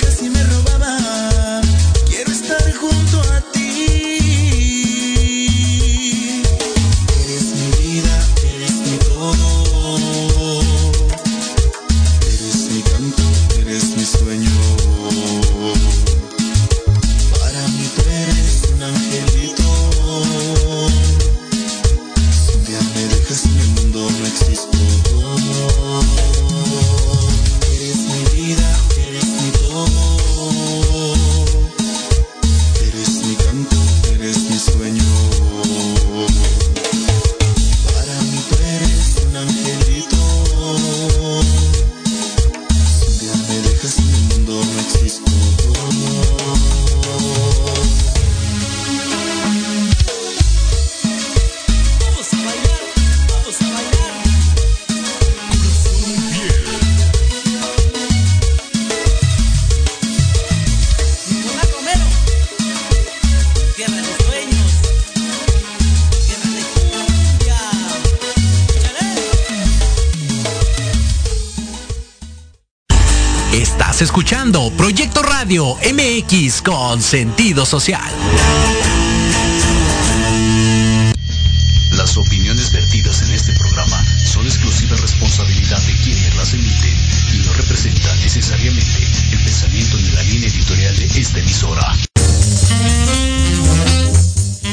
Proyecto Radio MX con sentido social. Las opiniones vertidas en este programa son exclusiva responsabilidad de quienes las emiten y no representan necesariamente el pensamiento ni la línea editorial de esta emisora.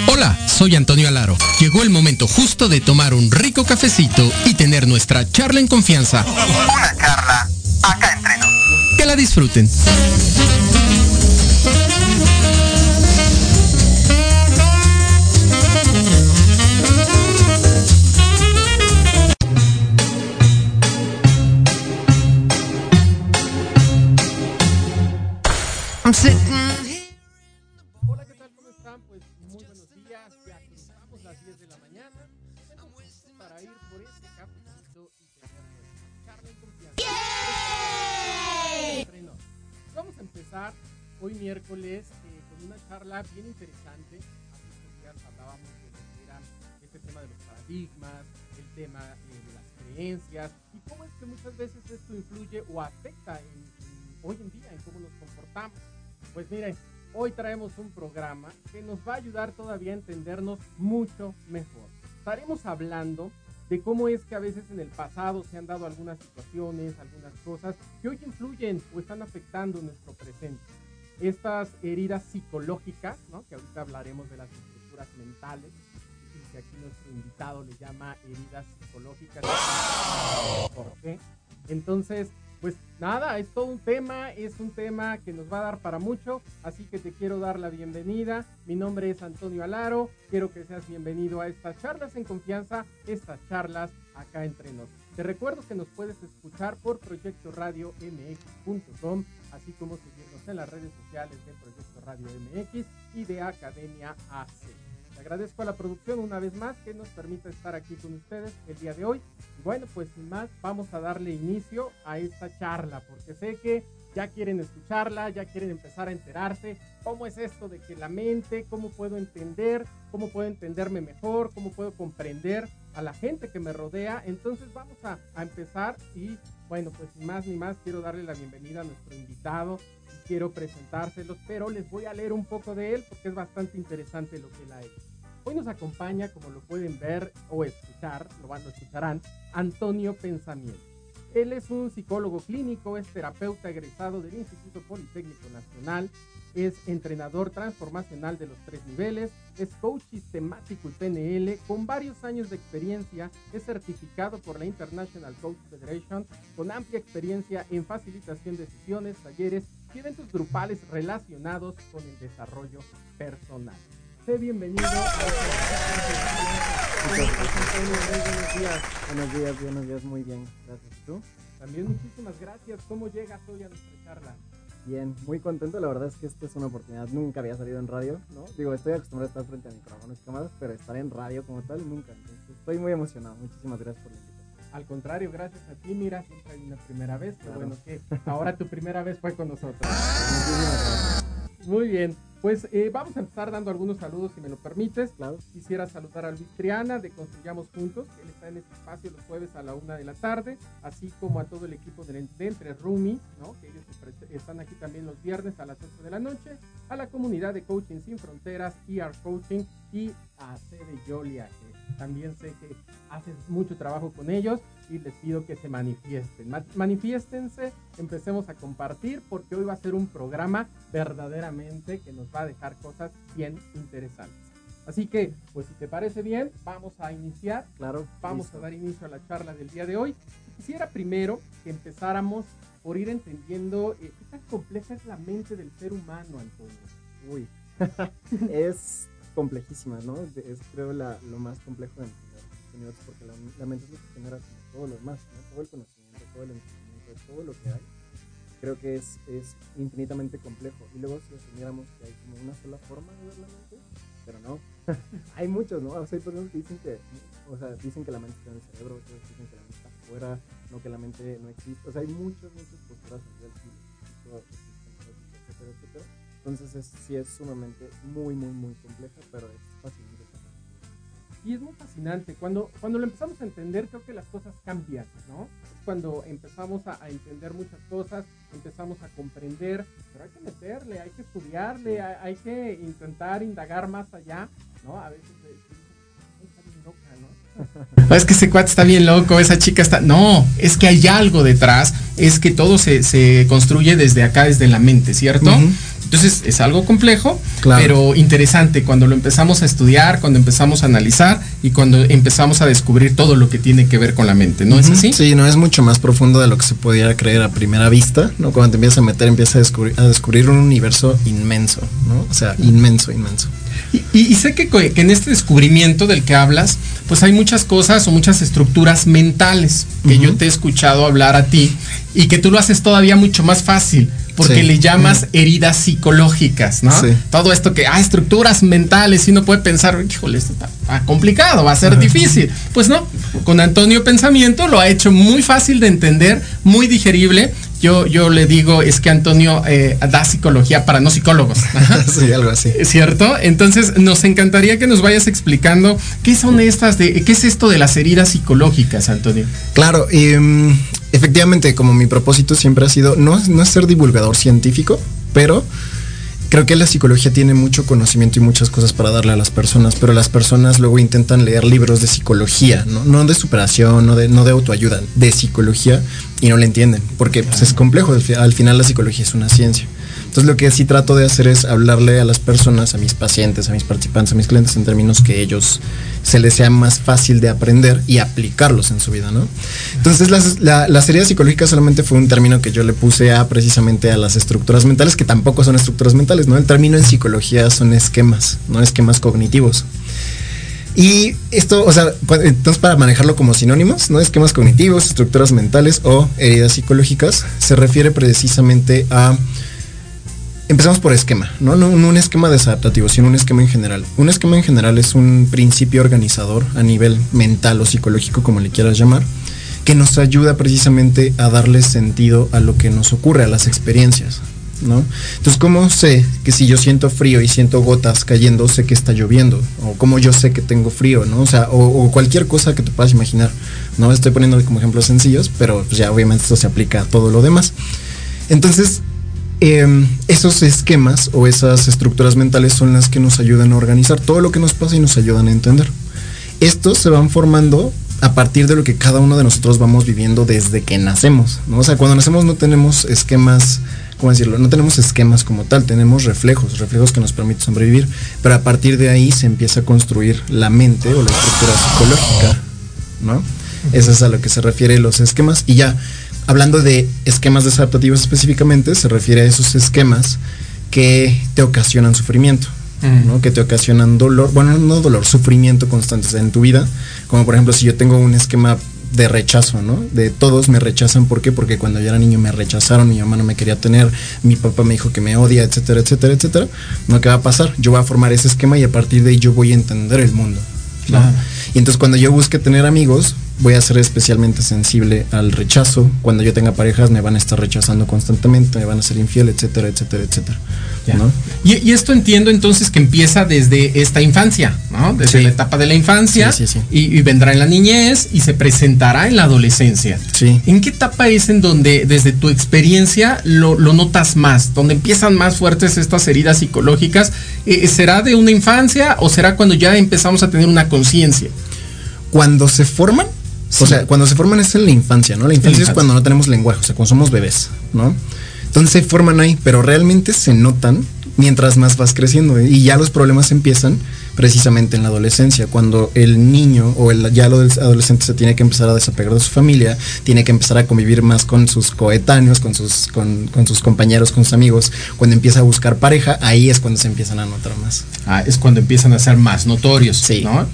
Hola, soy Antonio Alaro. Llegó el momento justo de tomar un rico cafecito y tener nuestra charla en confianza. Una charla acá entre nosotros la disfruten. Charla bien interesante. Hace días hablábamos de lo que era este tema de los paradigmas, el tema eh, de las creencias y cómo es que muchas veces esto influye o afecta hoy en día en cómo nos comportamos. Pues miren, hoy traemos un programa que nos va a ayudar todavía a entendernos mucho mejor. Estaremos hablando de cómo es que a veces en el pasado se han dado algunas situaciones, algunas cosas que hoy influyen o están afectando nuestro presente estas heridas psicológicas, ¿no? que ahorita hablaremos de las estructuras mentales, y que aquí nuestro invitado le llama heridas psicológicas. ¿Por qué? Entonces, pues nada, es todo un tema, es un tema que nos va a dar para mucho, así que te quiero dar la bienvenida. Mi nombre es Antonio Alaro, quiero que seas bienvenido a estas charlas en confianza, estas charlas acá entre nosotros. Te recuerdo que nos puedes escuchar por Proyecto Radio MX.com, así como seguirnos en las redes sociales de Proyecto Radio MX y de Academia AC. Le agradezco a la producción una vez más que nos permita estar aquí con ustedes el día de hoy. Bueno, pues sin más, vamos a darle inicio a esta charla, porque sé que ya quieren escucharla, ya quieren empezar a enterarse cómo es esto de que la mente, cómo puedo entender, cómo puedo entenderme mejor, cómo puedo comprender a la gente que me rodea. Entonces vamos a, empezar y bueno, pues sin más ni más quiero darle la bienvenida a nuestro invitado quiero presentárselos, pero les voy a leer un poco de él porque es bastante interesante lo que él ha hecho. Hoy nos acompaña, como lo pueden ver o escuchar, lo van, lo escucharán, Antonio Pensamiento. Él es un psicólogo clínico, es terapeuta egresado del Instituto Politécnico Nacional, es entrenador transformacional de los tres niveles, es coach sistemático y PNL con varios años de experiencia, es certificado por la International Coach Federation con amplia experiencia en facilitación de sesiones, talleres y eventos grupales relacionados con el desarrollo personal. Sé bienvenido a Buenos días. Buenos días, buenos días, muy bien. Gracias. ¿Tú? También muchísimas gracias. ¿Cómo llegas hoy a nuestra charla? Bien, muy contento. La verdad es que esta es una oportunidad. Nunca había salido en radio, ¿no? Digo, estoy acostumbrado a estar frente a micrófonos y cámaras, pero estar en radio como tal, nunca. Entonces, estoy muy emocionado. Muchísimas gracias por la. Al contrario, gracias a ti. Mira, siempre hay una primera vez. Qué bueno que ahora tu primera vez fue con nosotros. Muy bien. Pues eh, vamos a empezar dando algunos saludos, si me lo permites. Claro. Quisiera saludar a Luis Triana de Construyamos Juntos. Él está en este espacio los jueves a la una de la tarde, así como a todo el equipo de, de Entre Rumi, ¿no? que ellos están aquí también los viernes a las 8 de la noche, a la comunidad de Coaching Sin Fronteras, ER Coaching y a Sede Yolia, que también sé que haces mucho trabajo con ellos y les pido que se manifiesten. Manifiéstense, empecemos a compartir porque hoy va a ser un programa verdaderamente que nos va a dejar cosas bien interesantes. Así que, pues si te parece bien, vamos a iniciar. Claro. Vamos a dar inicio a la charla del día de hoy. Quisiera primero que empezáramos por ir entendiendo eh, qué tan compleja es la mente del ser humano, Antonio. Uy, es complejísima, ¿no? Es creo la, lo más complejo de entender porque la, la, mente es lo que genera todo lo demás, ¿no? todo el conocimiento, todo el entendimiento, todo lo que hay. Creo que es, es infinitamente complejo. Y luego si asumiéramos que hay como una sola forma de ver la mente, pero no. hay muchos, ¿no? O sea, hay personas que dicen que, o sea, dicen que la mente está en el cerebro, otros dicen que la mente está afuera, no que la mente no existe. O sea, hay muchas, muchas posturas a nivel etcétera, etcétera. Entonces es, sí es sumamente muy, muy, muy compleja, pero es fascinante. Y es muy fascinante. Cuando, cuando lo empezamos a entender, creo que las cosas cambian, ¿no? Cuando empezamos a, a entender muchas cosas, empezamos a comprender, pero hay que meterle, hay que estudiarle, hay, hay que intentar indagar más allá, ¿no? A veces es que ese cuate está bien loco, esa chica está. No, es que hay algo detrás, es que todo se, se construye desde acá, desde la mente, ¿cierto? Uh -huh. Entonces es algo complejo, claro. pero interesante cuando lo empezamos a estudiar, cuando empezamos a analizar y cuando empezamos a descubrir todo lo que tiene que ver con la mente, ¿no uh -huh. es así? Sí, no es mucho más profundo de lo que se pudiera creer a primera vista, ¿no? Cuando te empiezas a meter, empiezas a descubrir, a descubrir un universo inmenso, ¿no? O sea, inmenso, inmenso. Y, y, y sé que, que, en este descubrimiento del que hablas, pues hay muchas cosas o muchas estructuras mentales que uh -huh. yo te he escuchado hablar a ti y que tú lo haces todavía mucho más fácil porque sí. le llamas mm. heridas psicológicas, ¿no? Sí. Todo esto que, ah, estructuras mentales y uno puede pensar, híjole, esto está, complicado, va a ser difícil. Pues no, con Antonio Pensamiento lo ha hecho muy fácil de entender, muy digerible. Yo, yo le digo, es que Antonio eh, da psicología para no psicólogos. sí, algo así. ¿Cierto? Entonces, nos encantaría que nos vayas explicando qué son estas, de, qué es esto de las heridas psicológicas, Antonio. Claro, eh, efectivamente, como mi propósito siempre ha sido, no, no es ser divulgador científico, pero creo que la psicología tiene mucho conocimiento y muchas cosas para darle a las personas, pero las personas luego intentan leer libros de psicología, no, no de superación, no de, no de autoayuda, de psicología y no le entienden, porque pues, es complejo, al final la psicología es una ciencia. Entonces lo que sí trato de hacer es hablarle a las personas, a mis pacientes, a mis participantes, a mis clientes en términos que ellos se les sea más fácil de aprender y aplicarlos en su vida, ¿no? Entonces las, la, las heridas psicológicas solamente fue un término que yo le puse a precisamente a las estructuras mentales, que tampoco son estructuras mentales, ¿no? El término en psicología son esquemas, no esquemas cognitivos. Y esto, o sea, entonces para manejarlo como sinónimos, ¿no? Esquemas cognitivos, estructuras mentales o heridas psicológicas, se refiere precisamente a Empezamos por esquema, ¿no? ¿no? Un esquema desadaptativo, sino un esquema en general. Un esquema en general es un principio organizador a nivel mental o psicológico, como le quieras llamar, que nos ayuda precisamente a darle sentido a lo que nos ocurre, a las experiencias, ¿no? Entonces, ¿cómo sé que si yo siento frío y siento gotas cayendo, sé que está lloviendo? O cómo yo sé que tengo frío, ¿no? O sea, o, o cualquier cosa que te puedas imaginar, ¿no? Estoy poniendo como ejemplos sencillos, pero pues ya obviamente esto se aplica a todo lo demás. Entonces, eh, esos esquemas o esas estructuras mentales son las que nos ayudan a organizar todo lo que nos pasa y nos ayudan a entender. Estos se van formando a partir de lo que cada uno de nosotros vamos viviendo desde que nacemos, ¿no? O sea, cuando nacemos no tenemos esquemas, ¿cómo decirlo? No tenemos esquemas como tal, tenemos reflejos, reflejos que nos permiten sobrevivir, pero a partir de ahí se empieza a construir la mente o la estructura psicológica, ¿no? Eso es a lo que se refiere los esquemas y ya hablando de esquemas desadaptativos específicamente, se refiere a esos esquemas que te ocasionan sufrimiento. ¿no? que te ocasionan dolor, bueno, no dolor, sufrimiento constante en tu vida, como por ejemplo si yo tengo un esquema de rechazo, ¿no? De todos me rechazan, ¿por qué? Porque cuando yo era niño me rechazaron, mi mamá no me quería tener, mi papá me dijo que me odia, etcétera, etcétera, etcétera. ¿No? ¿Qué va a pasar? Yo voy a formar ese esquema y a partir de ahí yo voy a entender el mundo. ¿no? Y entonces cuando yo busque tener amigos, voy a ser especialmente sensible al rechazo. Cuando yo tenga parejas me van a estar rechazando constantemente, me van a ser infiel, etcétera, etcétera, etcétera. ¿no? Y, esto entiendo entonces que empieza desde esta infancia, ¿no? Desde la etapa de la infancia y, vendrá en la niñez y se presentará en la adolescencia. Sí. ¿En qué etapa es en donde desde tu experiencia lo, notas más? Donde empiezan más fuertes estas heridas psicológicas. Eh, ¿Será de una infancia o será cuando ya empezamos a tener una conciencia? Cuando se forman, o sea, cuando se forman es en la infancia, ¿no? La infancia, es cuando no tenemos lenguaje, o sea, cuando somos bebés, ¿no? Entonces se forman ahí, pero realmente se notan mientras más vas creciendo. Y ya los problemas empiezan precisamente en la adolescencia, cuando el niño o el ya lo adolescente se tiene que empezar a desapegar de su familia, tiene que empezar a convivir más con sus coetáneos, con sus, con, sus compañeros, con sus amigos. Cuando empieza a buscar pareja, ahí es cuando se empiezan a notar más. Ah, es cuando empiezan a ser más notorios, sí. ¿no?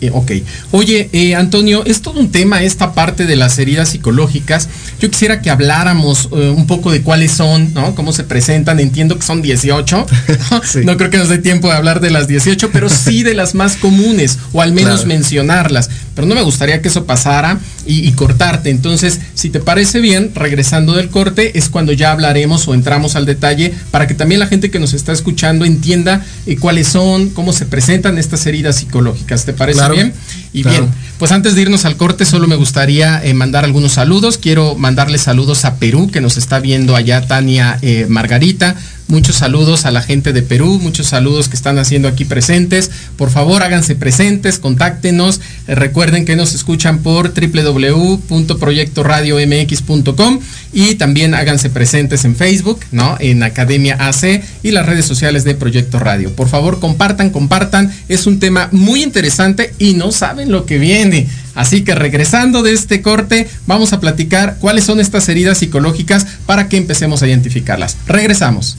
Eh, ok. Oye, eh, Antonio, es todo un tema esta parte de las heridas psicológicas. Yo quisiera que habláramos eh, un poco de cuáles son, ¿no? Cómo se presentan. Entiendo que son 18. ¿no? creo que nos dé tiempo de hablar de las 18, pero sí de las más comunes, o al menos mencionarlas. Pero no me gustaría que eso pasara y, cortarte. Entonces, si te parece bien, regresando del corte, es cuando ya hablaremos o entramos al detalle para que también la gente que nos está escuchando entienda cuáles son, cómo se presentan estas heridas psicológicas. ¿Te parece? bien. Y bien, pues antes de irnos al corte, solo me gustaría eh, mandar algunos saludos. Quiero mandarle saludos a Perú, que nos está viendo allá Tania eh, Margarita. Muchos saludos a la gente de Perú, muchos saludos que están haciendo aquí presentes. Por favor, háganse presentes, contáctenos. Eh, recuerden que nos escuchan por www.proyectoradiomx.com y también háganse presentes en Facebook, ¿no? En Academia AC y las redes sociales de Proyecto Radio. Por favor, compartan, compartan. Es un tema muy interesante y no saben lo que viene. Así que regresando de este corte, vamos a platicar cuáles son estas heridas psicológicas para que empecemos a identificarlas. Regresamos.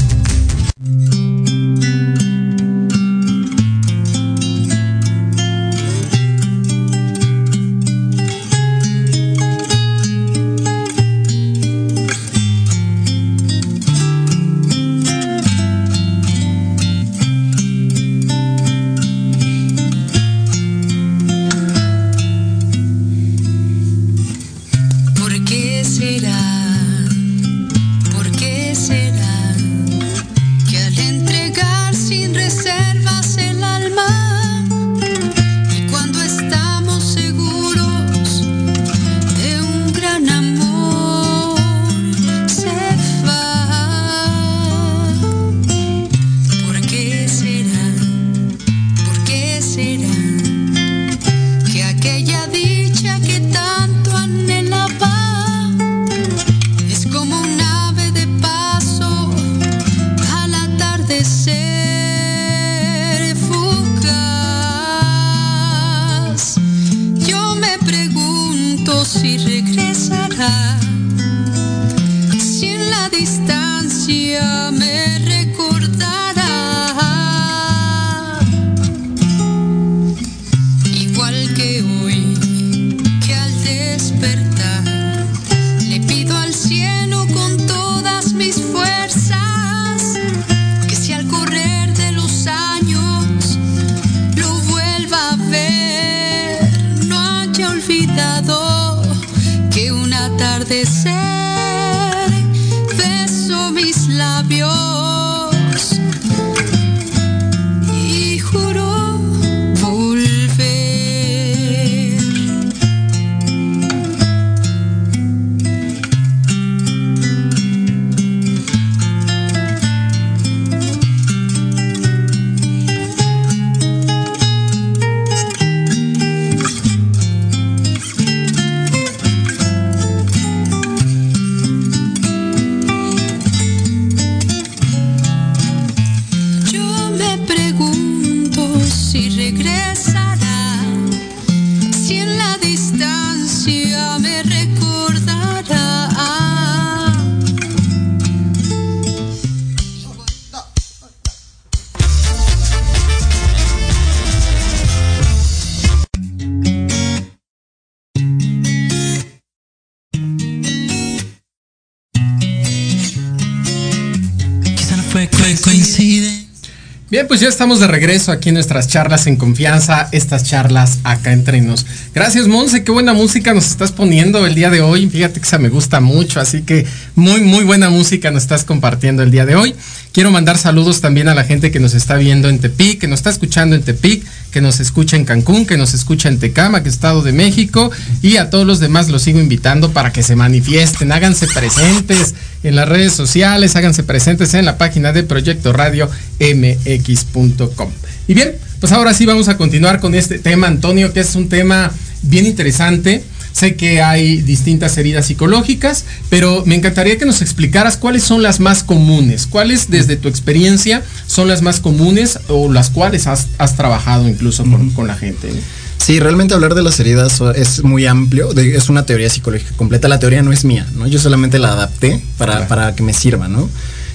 Pues ya estamos de regreso aquí en nuestras charlas en confianza, estas charlas acá entre nos. Gracias, Monse, qué buena música nos estás poniendo el día de hoy. Fíjate que esa me gusta mucho, así que muy, muy buena música nos estás compartiendo el día de hoy. Quiero mandar saludos también a la gente que nos está viendo en Tepic, que nos está escuchando en Tepic, que nos escucha en Cancún, que nos escucha en Tecama, que Estado de México, y a todos los demás los sigo invitando para que se manifiesten, háganse presentes en las redes sociales, háganse presentes en la página de Proyecto Radio mx.com. Y bien, pues ahora sí vamos a continuar con este tema, Antonio, que es un tema bien interesante. Sé que hay distintas heridas psicológicas, pero me encantaría que nos explicaras cuáles son las más comunes, cuáles desde tu experiencia son las más comunes o las cuales has, trabajado incluso con, la gente. Sí, realmente hablar de las heridas es muy amplio, es una teoría psicológica completa, la teoría no es mía, ¿no? Yo solamente la adapté para, para que me sirva, ¿no?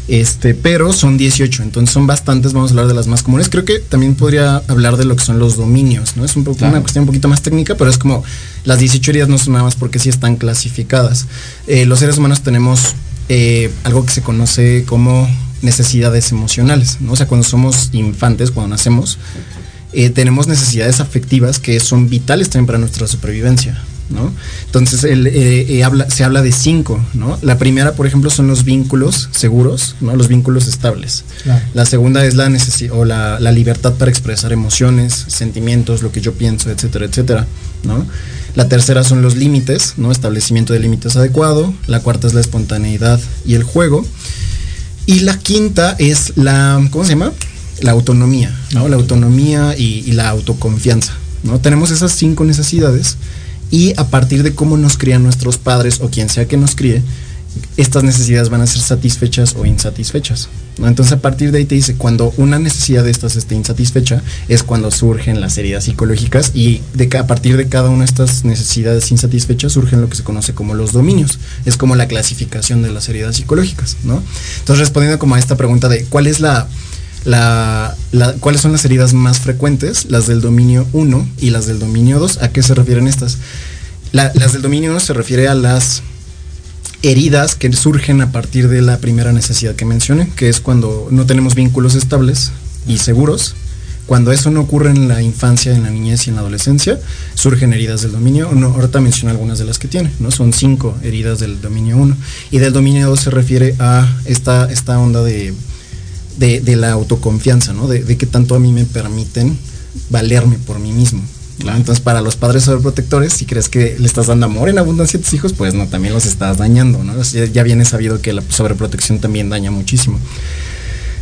Este, pero son 18, entonces son bastantes, vamos a hablar de las más comunes. Creo que también podría hablar de lo que son los dominios, ¿no? Es un poco, una cuestión un poquito más técnica, pero es como las 18 heridas no son nada más porque sí están clasificadas. Eh, los seres humanos tenemos eh, algo que se conoce como necesidades emocionales, ¿no? O sea, cuando somos infantes, cuando nacemos, eh, tenemos necesidades afectivas que son vitales también para nuestra supervivencia. Entonces eh, eh, habla, se habla de cinco, ¿no? La primera, por ejemplo, son los vínculos seguros, ¿no? Los vínculos estables. La segunda es la necesidad o la, libertad para expresar emociones, sentimientos, lo que yo pienso, etcétera, etcétera, ¿no? La tercera son los límites, ¿no? Establecimiento de límites adecuado. La cuarta es la espontaneidad y el juego. Y la quinta es la, ¿cómo se llama? La autonomía, ¿no? La autonomía y, y la autoconfianza, ¿no? Tenemos esas cinco necesidades y a partir de cómo nos crían nuestros padres o quien sea que nos críe, estas necesidades van a ser satisfechas o insatisfechas. Entonces a partir de ahí te dice, cuando una necesidad de estas esté insatisfecha, es cuando surgen las heridas psicológicas y de, a partir de cada una de estas necesidades insatisfechas surgen lo que se conoce como los dominios. Es como la clasificación de las heridas psicológicas. ¿no? Entonces respondiendo como a esta pregunta de cuál es la cuáles son las heridas más frecuentes, las del dominio 1 y las del dominio 2. ¿A qué se refieren estas? las del dominio 1 se refiere a las heridas que surgen a partir de la primera necesidad que mencioné, que es cuando no tenemos vínculos estables y seguros. Cuando eso no ocurre en la infancia, en la niñez y en la adolescencia, surgen heridas del dominio 1. Ahorita menciono algunas de las que tiene, ¿no? Son cinco heridas del dominio 1. Y del dominio 2 se refiere a esta, esta onda de de, la autoconfianza, ¿no? De, de, que tanto a mí me permiten valerme por mí mismo. Entonces, para los padres sobreprotectores, si crees que le estás dando amor en abundancia a tus hijos, pues no, también los estás dañando, ¿no? Ya, viene sabido que la sobreprotección también daña muchísimo.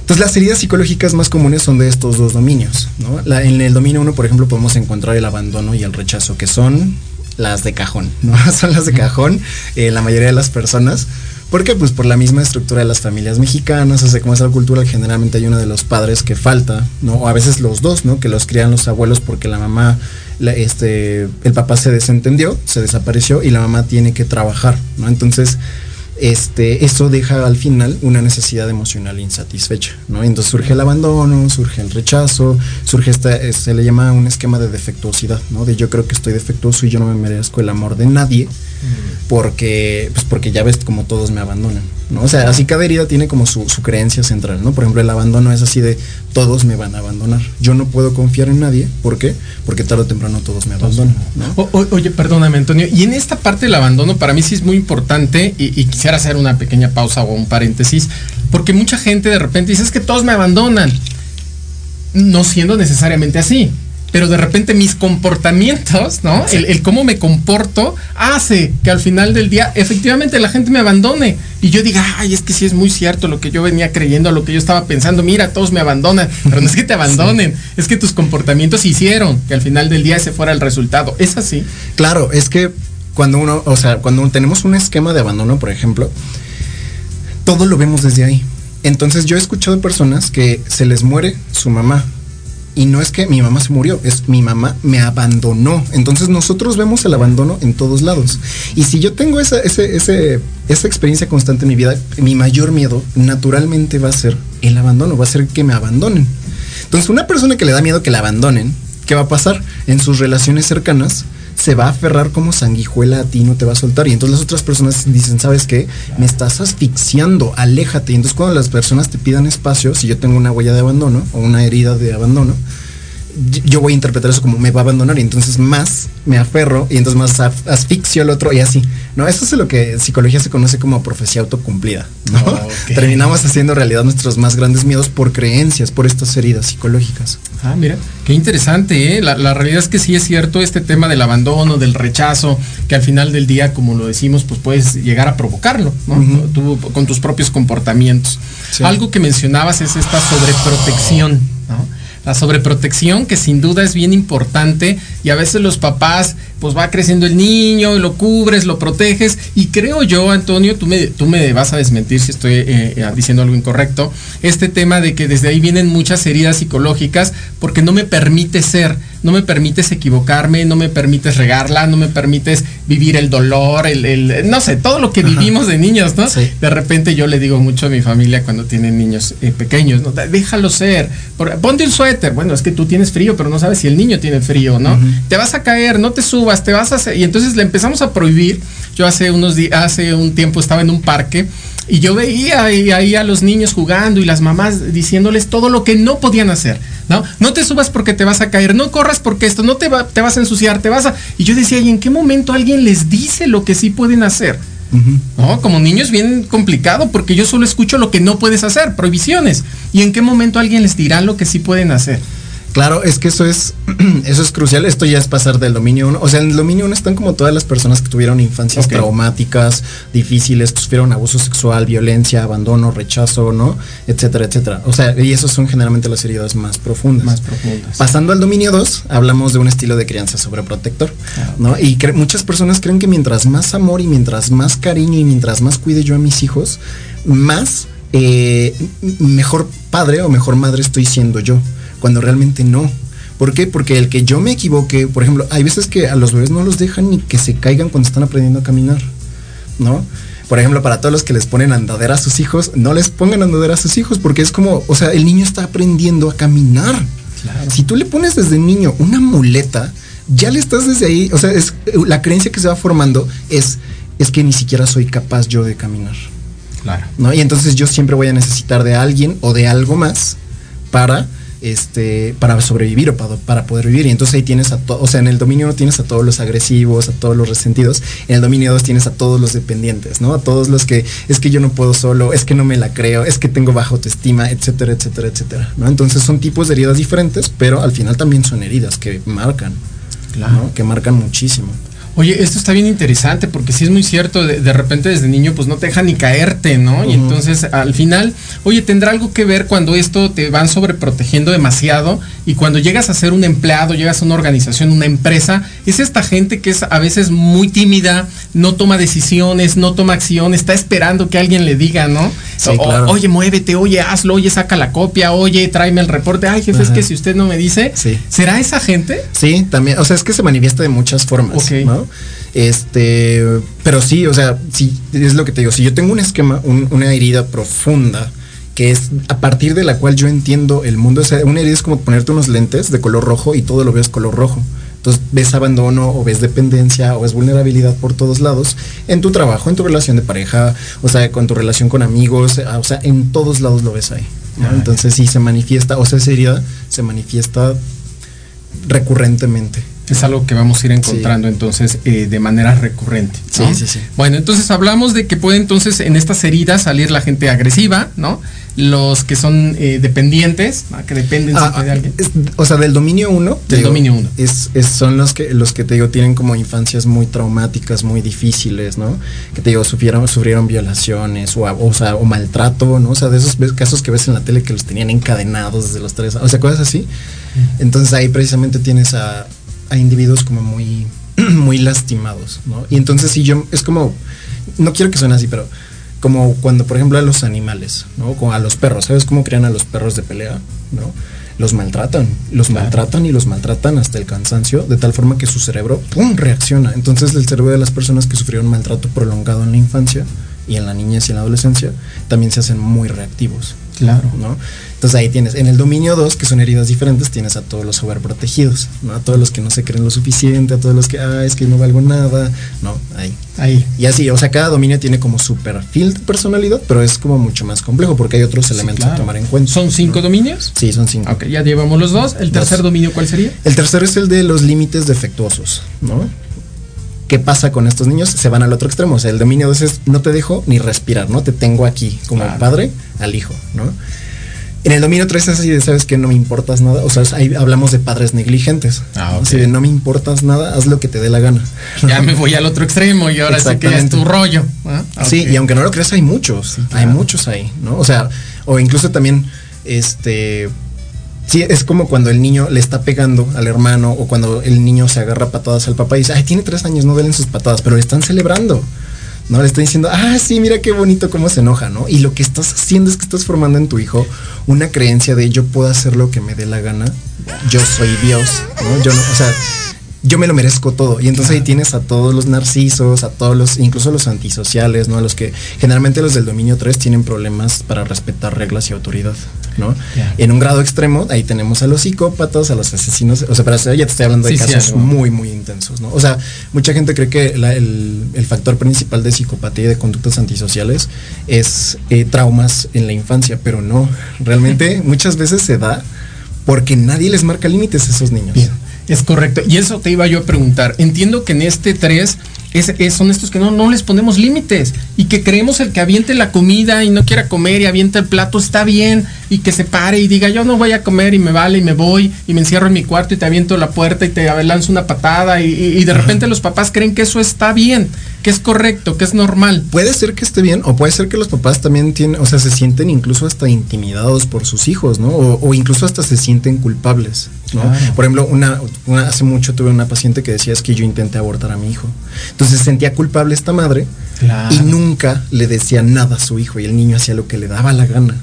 Entonces, las heridas psicológicas más comunes son de estos dos dominios, ¿no? en el dominio uno, por ejemplo, podemos encontrar el abandono y el rechazo, que son las de cajón, ¿no? Son las de cajón, eh, la mayoría de las personas. ¿Por qué? Pues por la misma estructura de las familias mexicanas, o sea, como es la cultura, generalmente hay uno de los padres que falta, ¿no? O a veces los dos, ¿no? Que los crían los abuelos porque la mamá, este, el papá se desentendió, se desapareció y la mamá tiene que trabajar, ¿no? Entonces, este, eso deja al final una necesidad emocional insatisfecha, ¿no? Entonces surge el abandono, surge el rechazo, surge esta, se le llama un esquema de defectuosidad, ¿no? De yo creo que estoy defectuoso y yo no me merezco el amor de nadie porque, pues porque ya ves como todos me abandonan, ¿no? O sea, así cada herida tiene como su, creencia central, ¿no? Por ejemplo, el abandono es así de todos me van a abandonar. Yo no puedo confiar en nadie, ¿por qué? Porque tarde o temprano todos me abandonan, oye, perdóname, Antonio, y en esta parte del abandono para mí sí es muy importante y, quisiera hacer una pequeña pausa o un paréntesis, porque mucha gente de repente dice es que todos me abandonan, no siendo necesariamente así pero de repente mis comportamientos, ¿no? El, cómo me comporto hace que al final del día efectivamente la gente me abandone. Y yo diga, ay, es que sí es muy cierto lo que yo venía creyendo, lo que yo estaba pensando, mira, todos me abandonan, pero no es que te abandonen, es que tus comportamientos hicieron que al final del día ese fuera el resultado. ¿Es así? Claro, es que cuando uno, o sea, cuando tenemos un esquema de abandono, por ejemplo, todo lo vemos desde ahí. Entonces yo he escuchado personas que se les muere su mamá y no es que mi mamá se murió, es mi mamá me abandonó. Entonces nosotros vemos el abandono en todos lados. Y si yo tengo esa, ese, esa experiencia constante en mi vida, mi mayor miedo naturalmente va a ser el abandono, va a ser que me abandonen. Entonces una persona que le da miedo que la abandonen, ¿qué va a pasar? En sus relaciones cercanas se va a aferrar como sanguijuela a ti, no te va a soltar. Y entonces las otras personas dicen, ¿sabes qué? Me estás asfixiando, aléjate. Y entonces cuando las personas te pidan espacio, si yo tengo una huella de abandono o una herida de abandono, yo voy a interpretar eso como me va a abandonar y entonces más me aferro y entonces más asfixio al otro y así. No, eso es lo que en psicología se conoce como profecía autocumplida. ¿no? Terminamos haciendo realidad nuestros más grandes miedos por creencias, por estas heridas psicológicas. Ah, mira, qué interesante, ¿eh? La, realidad es que sí es cierto este tema del abandono, del rechazo, que al final del día, como lo decimos, pues puedes llegar a provocarlo, ¿no? con tus propios comportamientos. Algo que mencionabas es esta sobreprotección, ¿no? La sobreprotección que sin duda es bien importante y a veces los papás pues va creciendo el niño lo cubres, lo proteges y creo yo Antonio, tú me, tú me vas a desmentir si estoy eh, eh, diciendo algo incorrecto, este tema de que desde ahí vienen muchas heridas psicológicas porque no me permite ser no me permites equivocarme, no me permites regarla, no me permites vivir el dolor, el, no sé, todo lo que vivimos de niños, ¿no? De repente yo le digo mucho a mi familia cuando tienen niños eh, pequeños, ¿no? Déjalo ser, ponte un suéter, bueno, es que tú tienes frío, pero no sabes si el niño tiene frío, ¿no? Te vas a caer, no te subas, te vas a hacer, y entonces le empezamos a prohibir. Yo hace unos días, hace un tiempo estaba en un parque y yo veía ahí a los niños jugando y las mamás diciéndoles todo lo que no podían hacer. ¿No? No te subas porque te vas a caer, no corras porque esto, no te, te vas a ensuciar, te vas a... Y yo decía, ¿y en qué momento alguien les dice lo que sí pueden hacer? ¿No? Como niño es bien complicado porque yo solo escucho lo que no puedes hacer, prohibiciones. ¿Y en qué momento alguien les dirá lo que sí pueden hacer? Claro, es que eso es, eso es crucial. Esto ya es pasar del dominio 1. O sea, en el dominio 1 están como todas las personas que tuvieron infancias traumáticas, difíciles, que sufrieron abuso sexual, violencia, abandono, rechazo, ¿no? Etcétera, etcétera. O sea, y esas son generalmente las heridas más profundas. Más profundas. Pasando al dominio 2, hablamos de un estilo de crianza sobreprotector, ah, ¿no? Y muchas personas creen que mientras más amor y mientras más cariño y mientras más cuide yo a mis hijos, más eh, mejor padre o mejor madre estoy siendo yo cuando realmente no. ¿Por qué? Porque el que yo me equivoque, por ejemplo, hay veces que a los bebés no los dejan ni que se caigan cuando están aprendiendo a caminar, ¿no? Por ejemplo, para todos los que les ponen andadera a sus hijos, no les pongan andadera a sus hijos porque es como, o sea, el niño está aprendiendo a caminar. Si tú le pones desde niño una muleta, ya le estás desde ahí, o sea, es, la creencia que se va formando es, es que ni siquiera soy capaz yo de caminar. Claro. ¿no? Y entonces yo siempre voy a necesitar de alguien o de algo más para este, para sobrevivir o para, poder vivir. Y entonces ahí tienes a todos, o sea, en el dominio 1 tienes a todos los agresivos, a todos los resentidos, en el dominio 2 tienes a todos los dependientes, ¿no? A todos los que es que yo no puedo solo, es que no me la creo, es que tengo baja autoestima, etcétera, etcétera, etcétera, ¿no? Entonces son tipos de heridas diferentes, pero al final también son heridas que marcan, claro. Que marcan muchísimo. Oye, esto está bien interesante porque sí es muy cierto, de, repente desde niño pues no te deja ni caerte, ¿no? Y entonces al final, oye, tendrá algo que ver cuando esto te van sobreprotegiendo demasiado y cuando llegas a ser un empleado, llegas a una organización, una empresa, es esta gente que es a veces muy tímida, no toma decisiones, no toma acción, está esperando que alguien le diga, ¿no? Oye, muévete, oye, hazlo, oye, saca la copia, oye, tráeme el reporte. Ay, jefe, es que si usted no me dice, ¿será esa gente? Sí, también, o sea, es que se manifiesta de muchas formas, ¿no? Este, pero sí, o sea, sí, es lo que te digo. Si yo tengo un esquema, una herida profunda, que es a partir de la cual yo entiendo el mundo, o sea, una herida es como ponerte unos lentes de color rojo y todo lo ves color rojo. Entonces ves abandono o ves dependencia o ves vulnerabilidad por todos lados, en tu trabajo, en tu relación de pareja, o sea, con tu relación con amigos, o sea, en todos lados lo ves ahí. Entonces sí se manifiesta, o sea, esa herida se manifiesta recurrentemente es algo que vamos a ir encontrando entonces eh, de manera recurrente. Sí, sí, sí. Bueno, entonces hablamos de que puede entonces en estas heridas salir la gente agresiva, ¿no? Los que son eh, dependientes, que dependen ah, de alguien. o sea, del dominio 1. Del dominio 1. Es, son los que, los que te digo tienen como infancias muy traumáticas, muy difíciles, ¿no? Que te digo, sufrieron, sufrieron violaciones o, o, sea, o maltrato, ¿no? O sea, de esos casos que ves en la tele que los tenían encadenados desde los tres, o sea, cosas así. Entonces ahí precisamente tienes a a individuos como muy, muy lastimados, ¿no? Y entonces si yo, es como, no quiero que suene así, pero como cuando, por ejemplo, a los animales, ¿no? Como a los perros, ¿sabes cómo crían a los perros de pelea, ¿no? Los maltratan, los maltratan y los maltratan hasta el cansancio, de tal forma que su cerebro, ¡pum!, reacciona. Entonces el cerebro de las personas que sufrieron maltrato prolongado en la infancia y en la niñez y en la adolescencia, también se hacen muy reactivos. Claro. ¿no? Entonces ahí tienes, en el dominio 2, que son heridas diferentes, tienes a todos los overprotegidos, ¿no? A todos los que no se creen lo suficiente, a todos los que, ah, es que no valgo nada, no, ahí. Ahí. Y así, o sea, cada dominio tiene como su perfil de personalidad, pero es como mucho más complejo porque hay otros elementos a tomar en cuenta. ¿Son cinco ¿no? dominios? Sí, son cinco. Ok, ya llevamos los dos. ¿El tercer Dos. dominio cuál sería? El tercero es el de los límites defectuosos, ¿no? ¿Qué pasa con estos niños? Se van al otro extremo. O sea, el dominio 2 es no te dejo ni respirar, ¿no? Te tengo aquí como Claro. padre al hijo, ¿no? En el dominio 3 es así de, ¿sabes que No me importas nada. O sea, ahí hablamos de padres negligentes. Ah, ¿no? ok. Así de, no me importas nada, haz lo que te dé la gana. Ya me voy al otro extremo y ahora sí que es tu rollo. ¿ah? Sí, y aunque no lo creas, hay muchos. Hay claro. muchos ahí, ¿no? O sea, o incluso también, este. Sí, es como cuando el niño le está pegando al hermano o cuando el niño se agarra patadas al papá y dice, ay, tiene tres años, no duelen sus patadas, pero le están celebrando. ¿No? Le están diciendo, ah, sí, mira qué bonito cómo se enoja, ¿no? Y lo que estás haciendo es que estás formando en tu hijo una creencia de yo puedo hacer lo que me dé la gana, yo soy Dios, ¿no? Yo no, o sea, yo me lo merezco todo. Y entonces ahí tienes a todos los narcisos, a todos los, incluso los antisociales, ¿no? A los que generalmente los del dominio 3 tienen problemas para respetar reglas y autoridad, En un grado extremo, ahí tenemos a los psicópatas, a los asesinos, o sea, eso ya te estoy hablando de Sí, sí, casos muy, muy intensos, ¿no? O sea, mucha gente cree que la- el, el factor principal de psicopatía y de conductas antisociales es eh, traumas en la infancia, pero no, realmente muchas veces se da porque nadie les marca límites a esos niños. Bien, es correcto. Y eso te iba yo a preguntar. Entiendo que en este 3 es, es- son estos que no, no les ponemos límites. Y que creemos el que aviente la comida y no quiera comer y avienta el plato está bien. Y que se pare y diga yo no voy a comer y me vale y me voy y me encierro en mi cuarto y te aviento la puerta y te lanzo una patada y, y- y de repente los papás creen que eso está bien, que es correcto, que es normal. Puede ser que esté bien o puede ser que los papás también tienen, o sea, se sienten incluso hasta intimidados por sus hijos, ¿no? O, o incluso hasta se sienten culpables, ¿no? Claro. Por ejemplo, una, una- hace mucho tuve una paciente que decía es que yo intenté abortar a mi hijo. Entonces sentía culpable esta madre Claro. y nunca le decía nada a su hijo y el niño hacía lo que le daba la gana,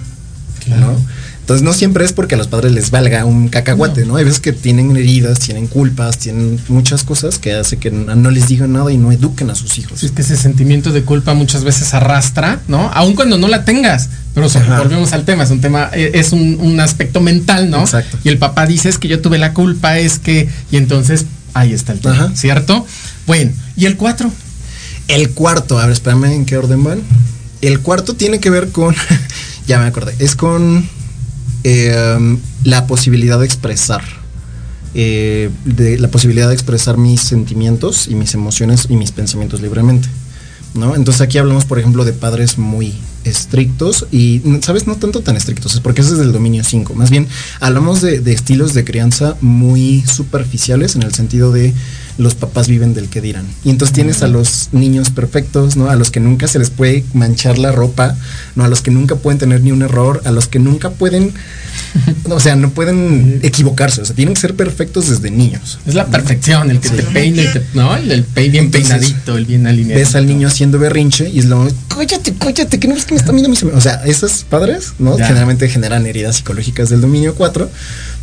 Claro. ¿no? Entonces no siempre es porque a los padres les valga un cacahuate, ¿no? Hay veces que tienen heridas, tienen culpas, tienen muchas cosas que hace que no les digan nada y no eduquen a sus hijos. Sí, es que ese sentimiento de culpa muchas veces arrastra, ¿no? Aun cuando no la tengas. Pero volvemos al tema, es un tema, eh, es un, un aspecto mental, ¿no? Exacto. Y el papá dice es que yo tuve la culpa, es que. Y entonces ahí está el tema, Ajá. ¿cierto? Bueno, ¿y el 4? El cuarto, a ver, espérame, ¿en qué orden van? El cuarto tiene que ver con, ya me acordé, es con eh, la posibilidad de expresar, eh, la posibilidad de expresar mis sentimientos y mis emociones y mis pensamientos libremente. ¿No? Entonces aquí hablamos, por ejemplo, de padres muy estrictos y, ¿sabes? No tanto tan estrictos, es porque ese es del dominio 5. Más bien, hablamos de estilos de crianza muy superficiales en el sentido de los papás viven del que dirán. Y entonces tienes a los niños perfectos, ¿no? A los que nunca se les puede manchar la ropa, ¿no? A los que nunca pueden tener ni un error, a los que nunca pueden, o sea, no pueden equivocarse, o sea, tienen que ser perfectos desde niños. Es la perfección, el que te peina y te, ¿no? El, el pe- bien Entonces, peinadito, el bien alineado. Ves al niño haciendo berrinche y es lo cállate, cállate, que no ves que me está viendo mis O sea, esos padres, ¿no? Ya. Generalmente generan heridas psicológicas del dominio 4,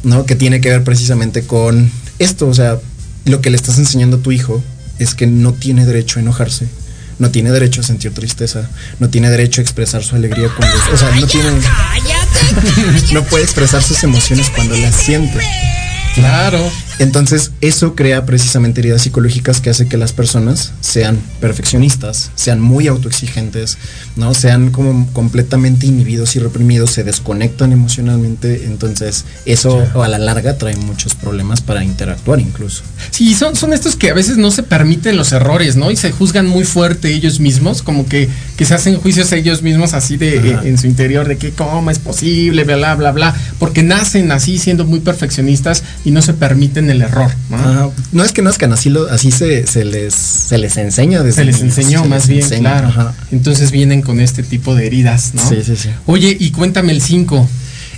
¿no? Que tiene que ver precisamente con esto, o sea, lo que le estás enseñando a tu hijo es que no tiene derecho a enojarse. No tiene derecho a sentir tristeza, no tiene derecho a expresar su alegría cuando, o sea, no tiene, no puede expresar sus emociones cuando las siente. Claro. Entonces, eso crea precisamente heridas psicológicas que hace que las personas sean perfeccionistas, sean muy autoexigentes, ¿no? Sean como completamente inhibidos y reprimidos, se desconectan emocionalmente. Entonces, eso a la larga trae muchos problemas para interactuar incluso. Sí, son, son estos que a veces no se permiten los errores, ¿no? Y se juzgan muy fuerte ellos mismos, como que, que se hacen juicios ellos mismos así de Ajá. eh, en su interior, de que cómo es posible, bla, bla, bla, bla, porque nacen así siendo muy perfeccionistas y no se permiten el error, ¿no? Es que nazcan así, lo, así se, se les, se les enseña desde Se les enseñó se más les bien, enseña, claro. ajá. Entonces vienen con este tipo de heridas, ¿no? Sí, sí, sí. Oye, y cuéntame el 5.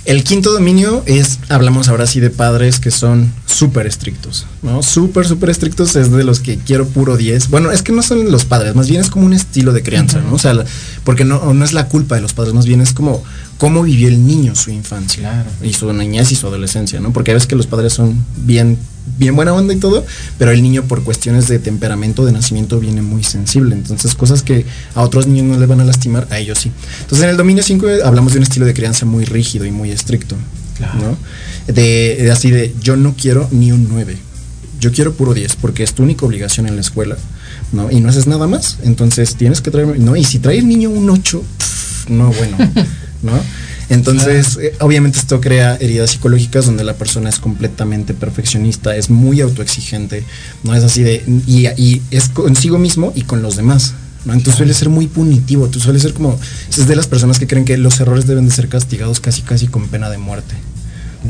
El quinto dominio es, hablamos ahora sí de padres que son súper estrictos, ¿no? Súper, súper estrictos es de los que quiero puro 10. Bueno, es que no son los padres, más bien es como un estilo de crianza, ¿no? O sea, porque no, no es la culpa de los padres, más bien es como cómo vivió el niño su infancia. Claro. Y su niñez y su adolescencia, ¿no? Porque a veces que los padres son bien bien buena onda y todo, pero el niño por cuestiones de temperamento de nacimiento viene muy sensible. Entonces, cosas que a otros niños no les van a lastimar, a ellos sí. Entonces, en el dominio 5 hablamos de un estilo de crianza muy rígido y muy estricto. ¿no? De, de así de, yo no quiero ni un 9. Yo quiero puro 10 porque es tu única obligación en la escuela, ¿no? Y no haces nada más. Entonces, tienes que traer, no, y si trae el niño un 8, pff, no, bueno, ¿no? Entonces, eh, obviamente esto crea heridas psicológicas donde la persona es completamente perfeccionista, es muy autoexigente, no es así de, y, y es consigo mismo y con los demás. ¿no? Entonces suele ser muy punitivo, tú suele ser como, es de las personas que creen que los errores deben de ser castigados casi casi con pena de muerte.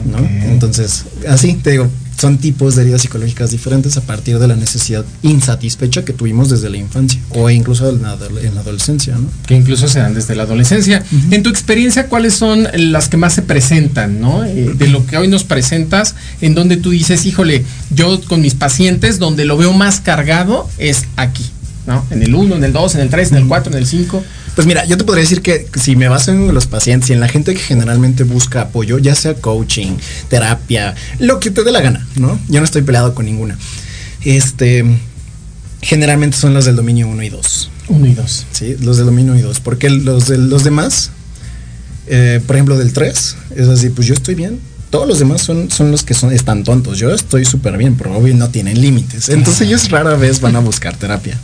¿no? Entonces, así te digo, son tipos de heridas psicológicas diferentes a partir de la necesidad insatisfecha que tuvimos desde la infancia o incluso en la, en la adolescencia, ¿no? que incluso se dan desde la adolescencia. En tu experiencia, ¿cuáles son las que más se presentan, no? Eh, de lo que hoy nos presentas, en donde tú dices, híjole, yo con mis pacientes, donde lo veo más cargado es aquí, ¿no? En el 1, en el 2, en el 3, en el 4, en el 5. Pues mira, yo te podría decir que si me baso en los pacientes y en la gente que generalmente busca apoyo, ya sea coaching, terapia, lo que te dé la gana, ¿no? Yo no estoy peleado con ninguna. Este, generalmente son los del dominio 1 y 2. 1 y 2. Sí, los del dominio 1 y 2. Porque los, de, los demás, eh, por ejemplo, del 3, es así, pues yo estoy bien. Todos los demás son, son los que son, están tontos. Yo estoy súper bien, pero obvio no tienen límites. Entonces ellos rara vez van a buscar terapia.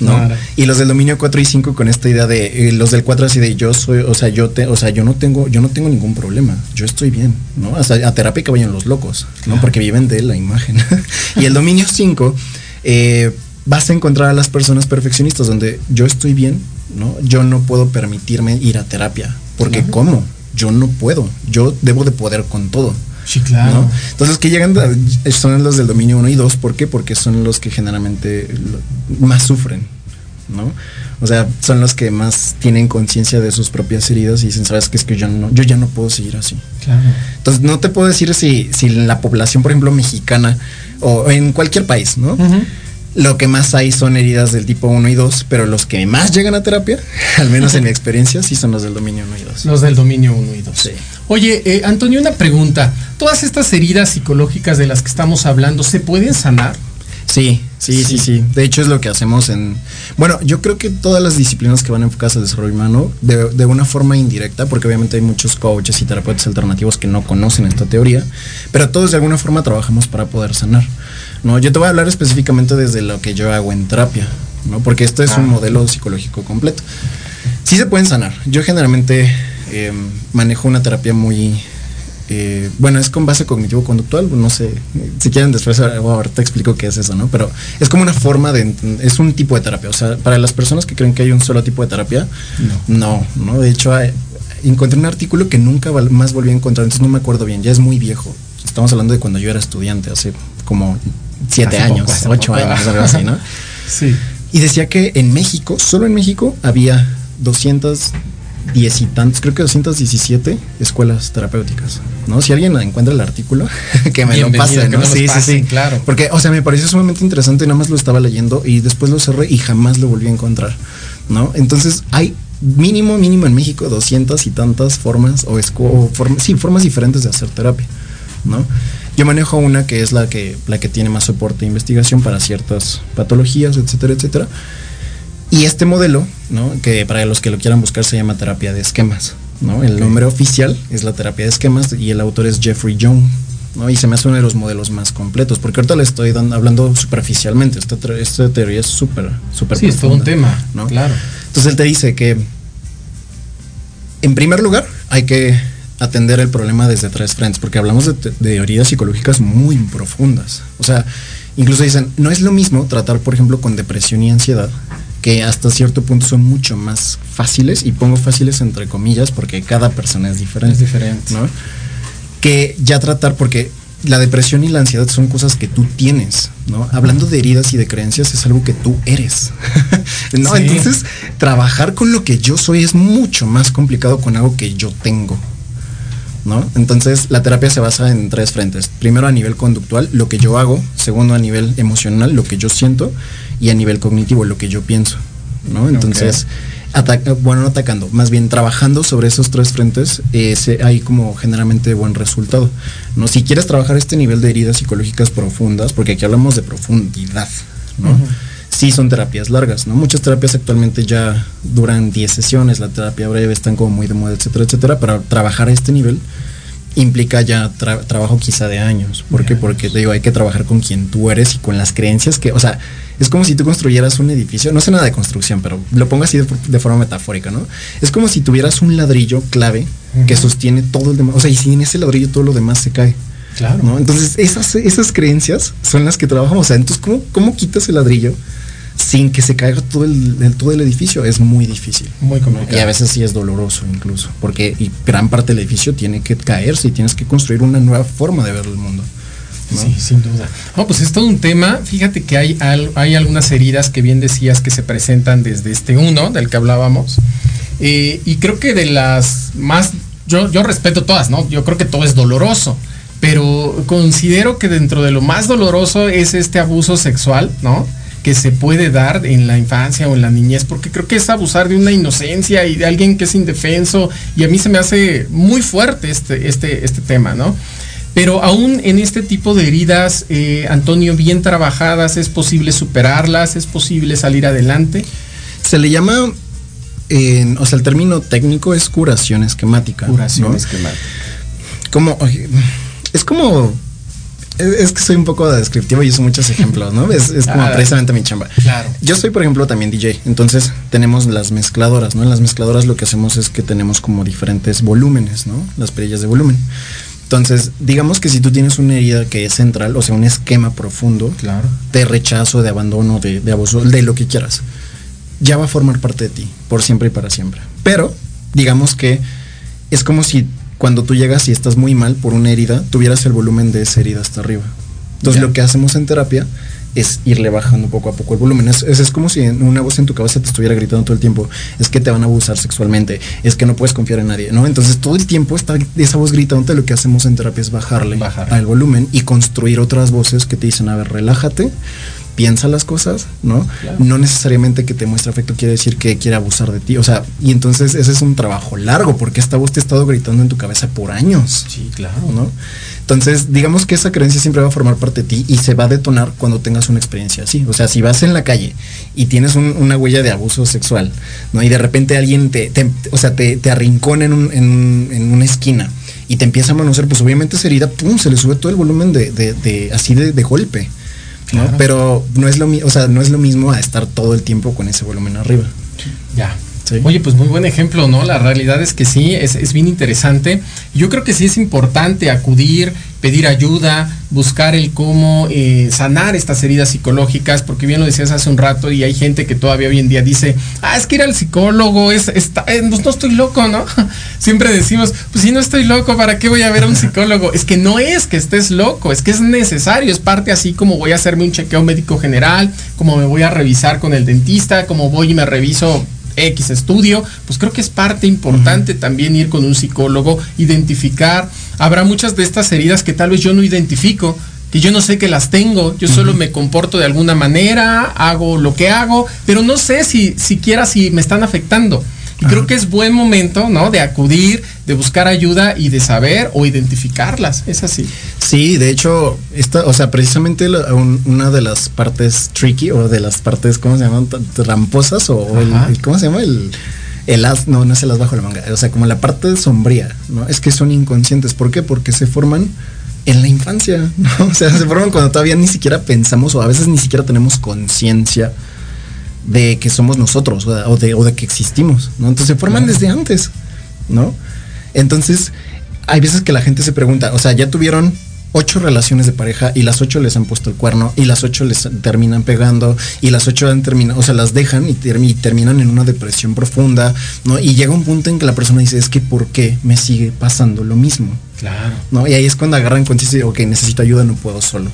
¿No? Claro. Y los del dominio 4 y 5 con esta idea de eh, los del 4 así de yo soy, o sea, yo te, o sea, yo no tengo yo no tengo ningún problema. Yo estoy bien, ¿no? Hasta a terapia que vayan los locos, ¿no? Porque viven de la imagen. y el dominio 5 eh, vas a encontrar a las personas perfeccionistas donde yo estoy bien, ¿no? Yo no puedo permitirme ir a terapia, porque Claro. ¿cómo? Yo no puedo. Yo debo de poder con todo. Sí, claro. ¿no? Entonces que llegan son los del dominio 1 y 2, ¿por qué? Porque son los que generalmente más sufren, ¿no? O sea, son los que más tienen conciencia de sus propias heridas y dicen, sabes que es que yo no, yo ya no puedo seguir así. Claro. Entonces no te puedo decir si, si la población, por ejemplo, mexicana o en cualquier país, ¿no? Lo que más hay son heridas del tipo 1 y 2, pero los que más llegan a terapia, al menos en mi experiencia, sí son los del dominio 1 y 2. Los del dominio 1 y 2. Sí. Oye, eh, Antonio, una pregunta. ¿Todas estas heridas psicológicas de las que estamos hablando se pueden sanar? Sí, sí, sí, sí. De hecho es lo que hacemos en... Bueno, yo creo que todas las disciplinas que van enfocadas al desarrollo humano, de, de una forma indirecta, porque obviamente hay muchos coaches y terapeutas alternativos que no conocen esta teoría, pero todos de alguna forma trabajamos para poder sanar. No, yo te voy a hablar específicamente desde lo que yo hago en terapia, ¿no? Porque esto es Ah. un modelo psicológico completo. Sí se pueden sanar. Yo generalmente eh, manejo una terapia muy... eh, bueno, es con base cognitivo-conductual, no sé, si quieren después ahora- ahorita explico qué es eso, ¿no? Pero es como una forma de, es un tipo de terapia, o sea, para las personas que creen que hay un solo tipo de terapia, no, no, de hecho hay- encontré un artículo que nunca más volví a encontrar, entonces no me acuerdo bien, ya es muy viejo, estamos hablando de cuando yo era estudiante, hace como siete Hace años, ocho poco. años, algo así, ¿no? Sí. Y decía que en México, solo en México, había 210 y tantos, creo que 217 escuelas terapéuticas, ¿no? Si alguien encuentra el artículo, que me lo pase, ¿no? Sí, sí, pasen, sí. claro. Porque, o sea, me pareció sumamente interesante, nada más lo estaba leyendo y después lo cerré y jamás lo volví a encontrar, ¿no? Entonces, hay mínimo, mínimo en México 200 y tantas formas o, o form- sí, formas diferentes de hacer terapia, ¿no? Yo manejo una que es la que, la que tiene más soporte e investigación para ciertas patologías, etcétera, etcétera. Y este modelo, ¿no? que para los que lo quieran buscar se llama terapia de esquemas. ¿no? El nombre oficial es la terapia de esquemas y el autor es Jeffrey Young. ¿no? Y se me hace uno de los modelos más completos, porque ahorita le estoy dando- hablando superficialmente. Esta, teoría es súper, súper Sí, es todo un tema. ¿no? Claro. Entonces él te dice que, en primer lugar, hay que atender el problema desde tres frentes, porque hablamos de, de heridas psicológicas muy profundas. O sea, incluso dicen, no es lo mismo tratar, por ejemplo, con depresión y ansiedad, que hasta cierto punto son mucho más fáciles, y pongo fáciles entre comillas, porque cada persona es diferente. Es diferente. ¿no? Que ya tratar, porque la depresión y la ansiedad son cosas que tú tienes, ¿no? Hablando de heridas y de creencias es algo que tú eres, ¿no? Sí. Entonces, trabajar con lo que yo soy es mucho más complicado con algo que yo tengo, ¿no? Entonces, la terapia se basa en tres frentes. Primero, a nivel conductual, lo que yo hago. Segundo, a nivel emocional, lo que yo siento. Y a nivel cognitivo, lo que yo pienso, ¿no? Entonces, bueno, no atacando, más bien trabajando sobre esos tres frentes, eh, hay como generalmente buen resultado. ¿no? Si quieres trabajar este nivel de heridas psicológicas profundas, porque aquí hablamos de profundidad, ¿no? Sí son terapias largas, ¿no? Muchas terapias actualmente ya duran 10 sesiones, la terapia breve están como muy de moda, etcétera, etcétera. Para trabajar a este nivel implica ya trabajo quizá de años. ¿Por qué? Porque te digo, hay que trabajar con quien tú eres y con las creencias que, o sea, es como si tú construyeras un edificio, no sé nada de construcción, pero lo pongo así de, forma metafórica, ¿no? Es como si tuvieras un ladrillo clave que sostiene todo el demás, o sea, y sin ese ladrillo todo lo demás se cae. Claro. ¿no? Entonces, esas, esas creencias son las que trabajamos. O sea, entonces, ¿cómo, cómo quitas el ladrillo sin que se caiga todo el, todo el edificio? Es muy difícil. Muy complicado. Y a veces sí es doloroso incluso, porque gran parte del edificio tiene que caerse y tienes que construir una nueva forma de ver el mundo. Sí, sin duda. No, pues es todo un tema. Fíjate que hay, hay algunas heridas que bien decías que se presentan desde este uno, del que hablábamos. Eh, y creo que de las más, yo, yo respeto todas, ¿no? Yo creo que todo es doloroso. Pero considero que dentro de lo más doloroso es este abuso sexual, ¿no? Que se puede dar en la infancia o en la niñez, porque creo que es abusar de una inocencia y de alguien que es indefenso, y a mí se me hace muy fuerte este, este, este tema, ¿no? Pero aún en este tipo de heridas, eh, Antonio, bien trabajadas, ¿es posible superarlas? ¿Es posible salir adelante? Se le llama, o sea, el término técnico es curación esquemática. Curación esquemática. Como, es como es, que soy un poco descriptivo y uso muchos ejemplos, ¿no? Es, como ah, precisamente mi chamba. Claro. Yo soy, por ejemplo, también DJ. Entonces tenemos las mezcladoras, ¿no? En las mezcladoras lo que hacemos es que tenemos como diferentes volúmenes, ¿no? Las perillas de volumen. Entonces, digamos que si tú tienes una herida que es central, o sea, un esquema profundo claro. de rechazo, de abandono, de, de abuso, de lo que quieras, ya va a formar parte de ti, por siempre y para siempre. Pero, digamos que es como si cuando tú llegas y estás muy mal por una herida, tuvieras el volumen de esa herida hasta arriba. Entonces, lo que hacemos en terapia es irle bajando poco a poco el volumen. Es, es, como si una voz en tu cabeza te estuviera gritando todo el tiempo, es que te van a abusar sexualmente, es que no puedes confiar en nadie, ¿no? Entonces todo el tiempo está esa voz gritando, lo que hacemos en terapia es bajarle al volumen y construir otras voces que te dicen, a ver, relájate, piensa las cosas, ¿no? No necesariamente que te muestre afecto quiere decir que quiere abusar de ti. O sea, y entonces ese es un trabajo largo, porque esta voz te ha estado gritando en tu cabeza por años. Sí, claro. ¿No? Entonces, digamos que esa creencia siempre va a formar parte de ti y se va a detonar cuando tengas una experiencia así. O sea, si vas en la calle y tienes una huella de abuso sexual, ¿no? Y de repente alguien te, o sea, te, te arrincona en, en, una esquina y te empieza a manosear, pues obviamente esa herida, pum, se le sube todo el volumen de, de, así de, golpe. ¿No? Pero no es lo o sea, no es lo mismo a estar todo el tiempo con ese volumen arriba. Ya. Oye, pues muy buen ejemplo, ¿no? La realidad es que sí, es, bien interesante. Yo creo que sí es importante acudir, pedir ayuda, buscar el cómo eh, sanar estas heridas psicológicas, porque bien lo decías hace un rato y hay gente que todavía hoy en día dice, ah, es que ir al psicólogo, es, está, eh, no, estoy loco, ¿no? Siempre decimos, pues si no estoy loco, ¿para qué voy a ver a un psicólogo? es que no es que estés loco, es que es necesario, es parte así como voy a hacerme un chequeo médico general, como me voy a revisar con el dentista, como voy y me reviso X estudio, pues creo que es parte importante también ir con un psicólogo, identificar. Habrá muchas de estas heridas que tal vez yo no identifico, que yo no sé que las tengo, yo solo me comporto de alguna manera, hago lo que hago, pero no sé si siquiera si me están afectando. Y creo que es buen momento, ¿no? De acudir, de buscar ayuda y de saber o identificarlas. Es así. Sí, de hecho, esta, o sea, precisamente una de las partes tricky o de las partes, ¿cómo se llaman? Tramposas o, el, ¿cómo se llama? El, el as, no, no es el as bajo la manga. O sea, como la parte sombría, ¿no? Es que son inconscientes. ¿Por qué? Porque se forman en la infancia, ¿no? O sea, se forman cuando todavía ni siquiera pensamos o a veces ni siquiera tenemos conciencia de que somos nosotros o de, o de que existimos, ¿no? Entonces se forman desde antes, ¿no? Entonces, hay veces que la gente se pregunta, o sea, ya tuvieron ocho relaciones de pareja y las ocho les han puesto el cuerno y las ocho les terminan pegando y las ocho han terminado, o sea, las dejan y, terminan en una depresión profunda, ¿no? Y llega un punto en que la persona dice, es que ¿por qué me sigue pasando lo mismo? Claro. ¿No? Y ahí es cuando agarran conciencia y dicen, ok, necesito ayuda, no puedo solo,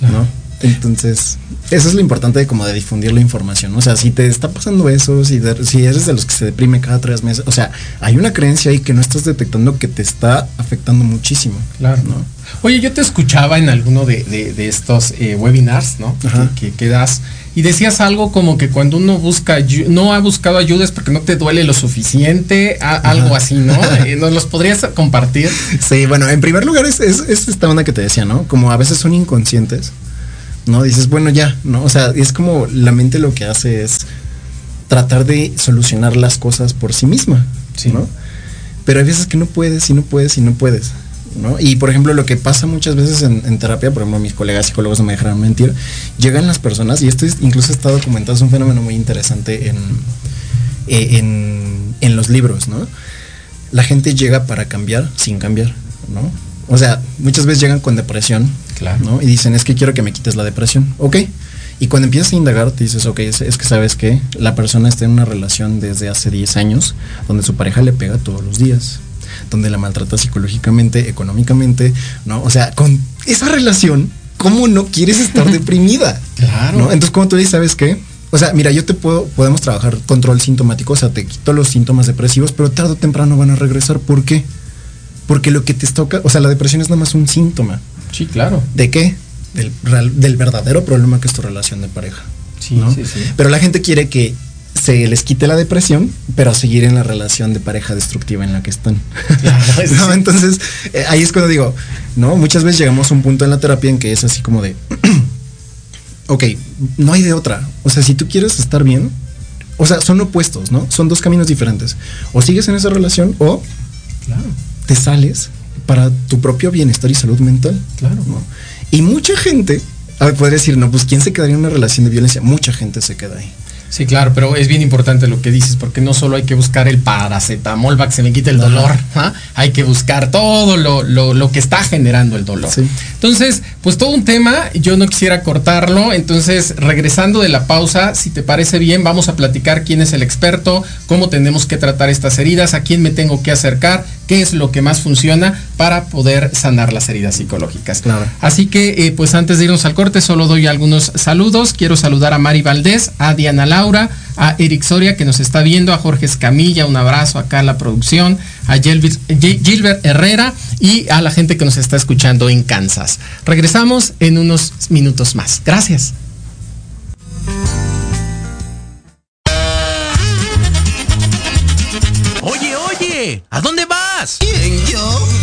¿no? Entonces, eso es lo importante de como de difundir la información. O sea, si te está pasando eso, si, si eres de los que se deprime cada tres meses, o sea, hay una creencia ahí que no estás detectando que te está afectando muchísimo. Claro. ¿no? Oye, yo te escuchaba en alguno de, estos eh, webinars, ¿no? Que, que, das y decías algo como que cuando uno busca, no ha buscado ayuda es porque no te duele lo suficiente, algo así, ¿no? Eh, ¿Nos los podrías compartir? Sí, bueno, en primer lugar es, es, esta onda que te decía, ¿no? Como a veces son inconscientes, ¿no? Dices, bueno, ya, ¿no? O sea, es como la mente lo que hace es tratar de solucionar las cosas por sí misma, sí. ¿no? Pero hay veces que no puedes y no puedes y no puedes. Y por ejemplo, lo que pasa muchas veces en, terapia, por ejemplo, mis colegas psicólogos no me dejarán mentir, llegan las personas, y esto incluso está documentado, es un fenómeno muy interesante eh, en, en, los libros, ¿no? La gente llega para cambiar sin cambiar, ¿no? O sea, muchas veces llegan con depresión, claro. ¿no? Y dicen, es que quiero que me quites la depresión. Ok. Y cuando empiezas a indagar, te dices, ok, es, es, que sabes que la persona está en una relación desde hace 10 años, donde su pareja le pega todos los días, donde la maltrata psicológicamente, económicamente, ¿no? O sea, con esa relación, ¿cómo no quieres estar deprimida? Claro. ¿no? Entonces, como tú dices, ¿sabes qué? O sea, mira, yo te puedo, podemos trabajar control sintomático, o sea, te quito los síntomas depresivos, pero tarde o temprano van a regresar. ¿Por qué? Porque lo que te toca, o sea, la depresión es nada más un síntoma. Sí, claro. ¿De qué? Del, del verdadero problema que es tu relación de pareja. Sí, sí, sí. Pero la gente quiere que se les quite la depresión, pero seguir en la relación de pareja destructiva en la que están. Entonces, eh, ahí es cuando digo, ¿no? Muchas veces llegamos a un punto en la terapia en que es así como de, ok, no hay de otra. O sea, si tú quieres estar bien, o sea, son opuestos, ¿no? Son dos caminos diferentes. O sigues en esa relación o te sales para tu propio bienestar y salud mental. Claro. Y mucha gente, a ver, podría decir, no, pues ¿quién se quedaría en una relación de violencia? Mucha gente se queda ahí. Sí, claro, pero es bien importante lo que dices, porque no solo hay que buscar el paracetamol para que se me quite el dolor, ¿ah? hay que buscar todo lo, que está generando el dolor. Entonces, pues todo un tema, yo no quisiera cortarlo, entonces regresando de la pausa, si te parece bien, vamos a platicar quién es el experto, cómo tenemos que tratar estas heridas, a quién me tengo que acercar, qué es lo que más funciona para poder sanar las heridas psicológicas. Así que, eh, pues antes de irnos al corte, solo doy algunos saludos. Quiero saludar a Mari Valdés, a Diana Laura, a Eric Soria que nos está viendo, a Jorge Escamilla, un abrazo acá a la producción, a Gilbert Herrera y a la gente que nos está escuchando en Kansas. Regresamos en unos minutos más. Gracias. Oye, oye, ¿a dónde vas? ¿Quién, yo?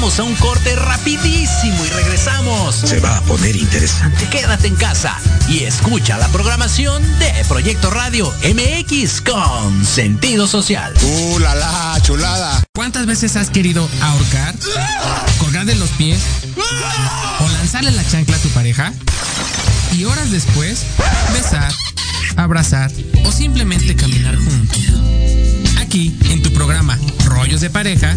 Vamos a un corte rapidísimo y regresamos. Se va a poner interesante. Quédate en casa y escucha la programación de Proyecto Radio MX con sentido social. ¡Uh, la, la chulada! ¿Cuántas veces has querido ahorcar, colgar de los pies o lanzarle la chancla a tu pareja? Y horas después, besar, abrazar o simplemente caminar juntos. Aquí, en tu programa Rollos de Pareja,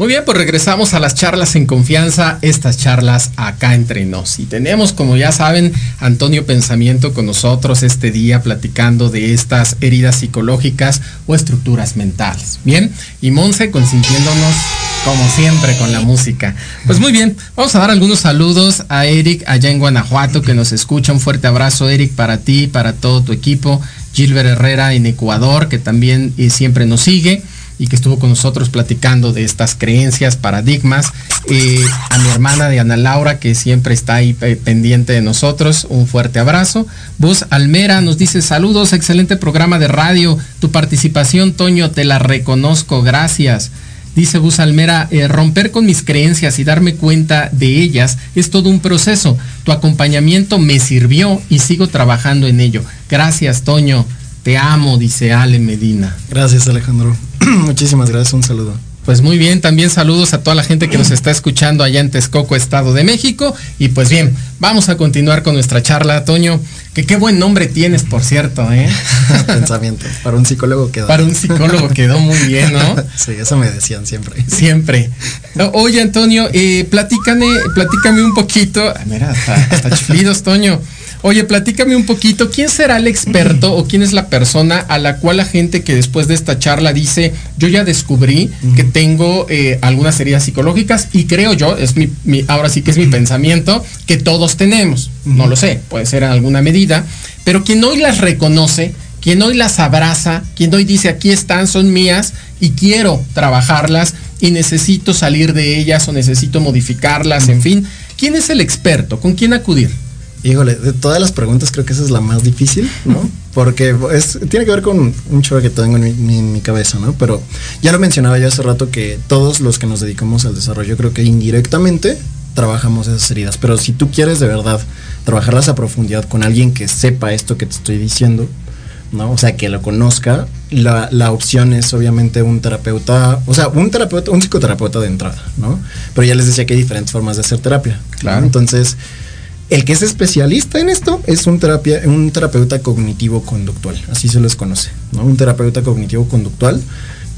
Muy bien, pues regresamos a las charlas en confianza, estas charlas acá entre nos. Y tenemos, como ya saben, Antonio Pensamiento con nosotros este día platicando de estas heridas psicológicas o estructuras mentales. Bien, y Monse consintiéndonos como siempre con la música. Pues muy bien, vamos a dar algunos saludos a Eric allá en Guanajuato que nos escucha. Un fuerte abrazo, Eric, para ti, para todo tu equipo. Gilbert Herrera en Ecuador, que también eh, siempre nos sigue y que estuvo con nosotros platicando de estas creencias, paradigmas. Eh, a mi hermana de Ana Laura, que siempre está ahí pendiente de nosotros, un fuerte abrazo. Bus Almera nos dice saludos, excelente programa de radio. Tu participación, Toño, te la reconozco, gracias. Dice Bus Almera, eh, romper con mis creencias y darme cuenta de ellas es todo un proceso. Tu acompañamiento me sirvió y sigo trabajando en ello. Gracias, Toño. Te amo, dice Ale Medina. Gracias, Alejandro. Muchísimas gracias, un saludo. Pues muy bien, también saludos a toda la gente que nos está escuchando allá en Texcoco, Estado de México. Y pues bien, vamos a continuar con nuestra charla, Toño. Que qué buen nombre tienes, por cierto, ¿eh? Pensamiento. Para un psicólogo quedó. Para un psicólogo quedó muy bien, ¿no? sí, eso me decían siempre. Siempre. Oye, Antonio, eh, platícame, platícame un poquito. Mira, hasta, hasta chiflidos, Toño. Oye, platícame un poquito, ¿quién será el experto o quién es la persona a la cual la gente que después de esta charla dice, yo ya descubrí que tengo eh, algunas heridas psicológicas y creo yo, es mi, mi, ahora sí que es mi pensamiento, que todos tenemos, no lo sé, puede ser en alguna medida, pero quien hoy las reconoce, quien hoy las abraza, quien hoy dice, aquí están, son mías y quiero trabajarlas y necesito salir de ellas o necesito modificarlas, en fin, ¿quién es el experto? ¿Con quién acudir? Híjole, de todas las preguntas creo que esa es la más difícil, ¿no? Porque es, tiene que ver con un show que tengo en mi, mi, en mi, cabeza, ¿no? Pero ya lo mencionaba yo hace rato que todos los que nos dedicamos al desarrollo, creo que indirectamente trabajamos esas heridas. Pero si tú quieres de verdad trabajarlas a profundidad con alguien que sepa esto que te estoy diciendo, ¿no? O sea, que lo conozca, la, la, opción es obviamente un terapeuta, o sea, un terapeuta, un psicoterapeuta de entrada, ¿no? Pero ya les decía que hay diferentes formas de hacer terapia. Claro. ¿no? Entonces, el que es especialista en esto es un, terapia, un terapeuta cognitivo-conductual, así se les conoce, ¿no? Un terapeuta cognitivo-conductual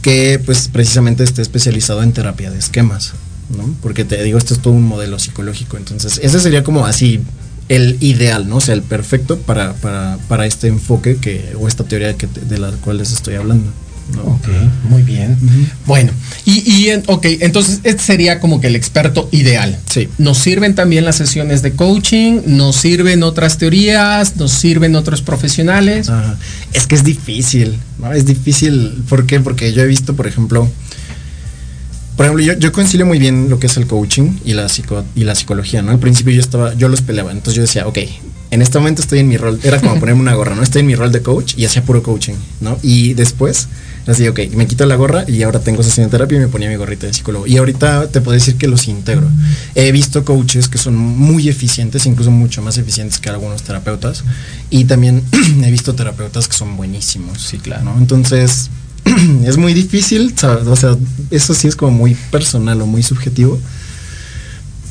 que pues precisamente esté especializado en terapia de esquemas, ¿no? Porque te digo, esto es todo un modelo psicológico, entonces ese sería como así el ideal, ¿no? O sea, el perfecto para, para, para este enfoque que, o esta teoría que, de la cual les estoy hablando. ¿No? Ok, muy bien. Uh -huh. Bueno, y, y en, ok, entonces este sería como que el experto ideal. Sí. Nos sirven también las sesiones de coaching, nos sirven otras teorías, nos sirven otros profesionales. Ajá. Es que es difícil, ¿no? Es difícil, ¿por qué? Porque yo he visto, por ejemplo, por ejemplo, yo, yo, concilio muy bien lo que es el coaching y la, psico, y la psicología, ¿no? Al principio yo estaba, yo los peleaba, entonces yo decía, ok, en este momento estoy en mi rol, era como ponerme una gorra, ¿no? Estoy en mi rol de coach y hacía puro coaching, ¿no? Y después, así, ok, me quito la gorra y ahora tengo sesión de terapia y me ponía mi gorrita de psicólogo. Y ahorita te puedo decir que los integro. He visto coaches que son muy eficientes, incluso mucho más eficientes que algunos terapeutas. Y también he visto terapeutas que son buenísimos. Sí, claro. ¿no? Entonces, es muy difícil, o sea, eso sí es como muy personal o muy subjetivo.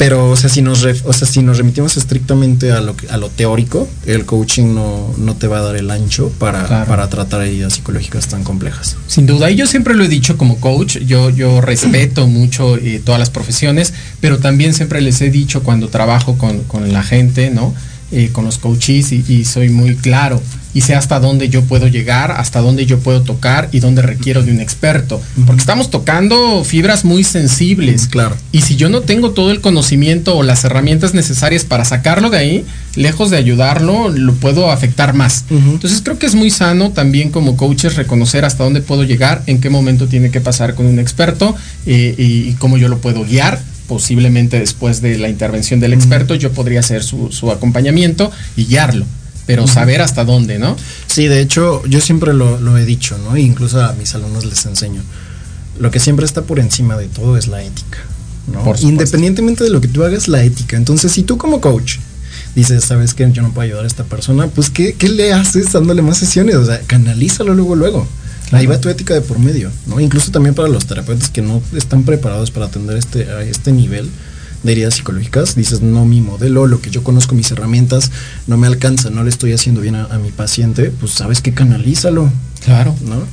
Pero, o sea, si nos, ref, o sea, si nos remitimos estrictamente a lo, a lo teórico, el coaching no, no te va a dar el ancho para, claro. para tratar heridas psicológicas tan complejas. Sin duda, y yo siempre lo he dicho como coach, yo, yo respeto mucho eh, todas las profesiones, pero también siempre les he dicho cuando trabajo con, con la gente, ¿no? Eh, con los coaches y, y soy muy claro y sé hasta dónde yo puedo llegar, hasta dónde yo puedo tocar y dónde requiero de un experto. Porque estamos tocando fibras muy sensibles. Claro. Y si yo no tengo todo el conocimiento o las herramientas necesarias para sacarlo de ahí, lejos de ayudarlo, lo puedo afectar más. Uh -huh. Entonces creo que es muy sano también como coaches reconocer hasta dónde puedo llegar, en qué momento tiene que pasar con un experto eh, y, y cómo yo lo puedo guiar posiblemente después de la intervención del experto, yo podría hacer su, su acompañamiento y guiarlo pero saber hasta dónde, ¿no? Sí, de hecho, yo siempre lo, lo he dicho, ¿no? E incluso a mis alumnos les enseño. Lo que siempre está por encima de todo es la ética, ¿no? Por. Independientemente de lo que tú hagas, la ética. Entonces, si tú como coach dices, ¿sabes qué? Yo no puedo ayudar a esta persona, pues ¿qué, qué le haces dándole más sesiones? O sea, canalízalo luego, luego. Ahí va tu ética de por medio, ¿no? Incluso también para los terapeutas que no están preparados para atender este, a este nivel de heridas psicológicas, dices, no, mi modelo, lo que yo conozco, mis herramientas, no me alcanza, no le estoy haciendo bien a, a mi paciente, pues sabes que canalízalo, Claro. ¿no?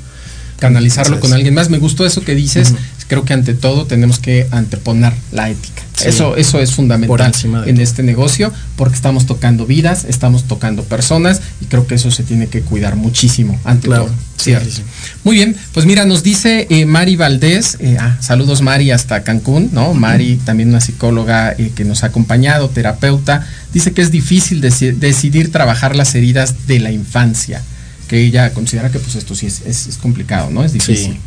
Canalizarlo Entonces- con alguien más. Me gustó eso que dices. Creo que ante todo tenemos que anteponer la ética. Sí. Eso, eso es fundamental en todo. este negocio porque estamos tocando vidas, estamos tocando personas y creo que eso se tiene que cuidar muchísimo ante Claro. todo. Sí, ¿cierto? sí, sí. Muy bien, pues mira, nos dice eh, Mari Valdés, eh, ah, saludos Mari hasta Cancún, ¿no? Mari, también una psicóloga eh, que nos ha acompañado, terapeuta, dice que es difícil deci- decidir trabajar las heridas de la infancia, que ella considera que pues esto sí es, es- es complicado, ¿no? Es difícil. Sí.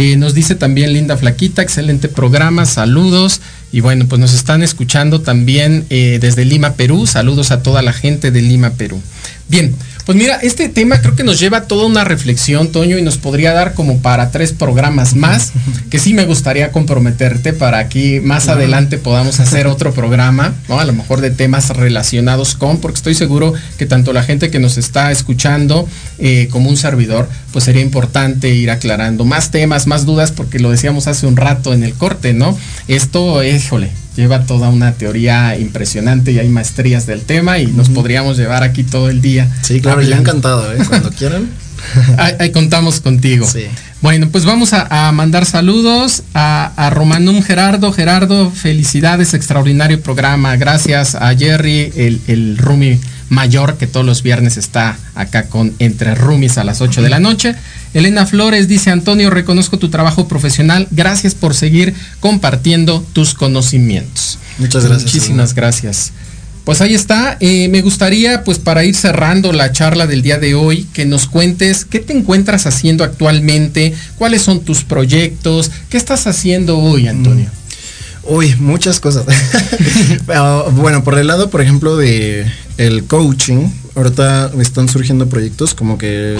Eh, nos dice también Linda Flaquita, excelente programa, saludos. Y bueno, pues nos están escuchando también eh, desde Lima, Perú. Saludos a toda la gente de Lima, Perú. Bien, pues mira, este tema creo que nos lleva a toda una reflexión, Toño, y nos podría dar como para tres programas más, que sí me gustaría comprometerte para aquí más adelante podamos hacer otro programa, ¿no? A lo mejor de temas relacionados con, porque estoy seguro que tanto la gente que nos está escuchando eh, como un servidor, pues sería importante ir aclarando más temas, más dudas, porque lo decíamos hace un rato en el corte, ¿no? Esto, híjole, lleva toda una teoría impresionante y hay maestrías del tema y nos podríamos llevar aquí todo el día. Sí, claro, yo hablando. encantado, ¿eh? Cuando quieran. Ahí, ahí contamos contigo. Sí. Bueno, pues vamos a, a mandar saludos a, a Romanum Gerardo. Gerardo, felicidades, extraordinario programa. Gracias a Jerry, el, el Rumi mayor que todos los viernes está acá con Entre Rumis a las 8 de la noche. Elena Flores dice, Antonio, reconozco tu trabajo profesional. Gracias por seguir compartiendo tus conocimientos. Muchas gracias, Muchísimas gracias. Pues ahí está. Eh, me gustaría, pues para ir cerrando la charla del día de hoy, que nos cuentes qué te encuentras haciendo actualmente, cuáles son tus proyectos, qué estás haciendo hoy, Antonio. Uy, muchas cosas. Pero, bueno, por el lado, por ejemplo, de el coaching, ahorita me están surgiendo proyectos como que...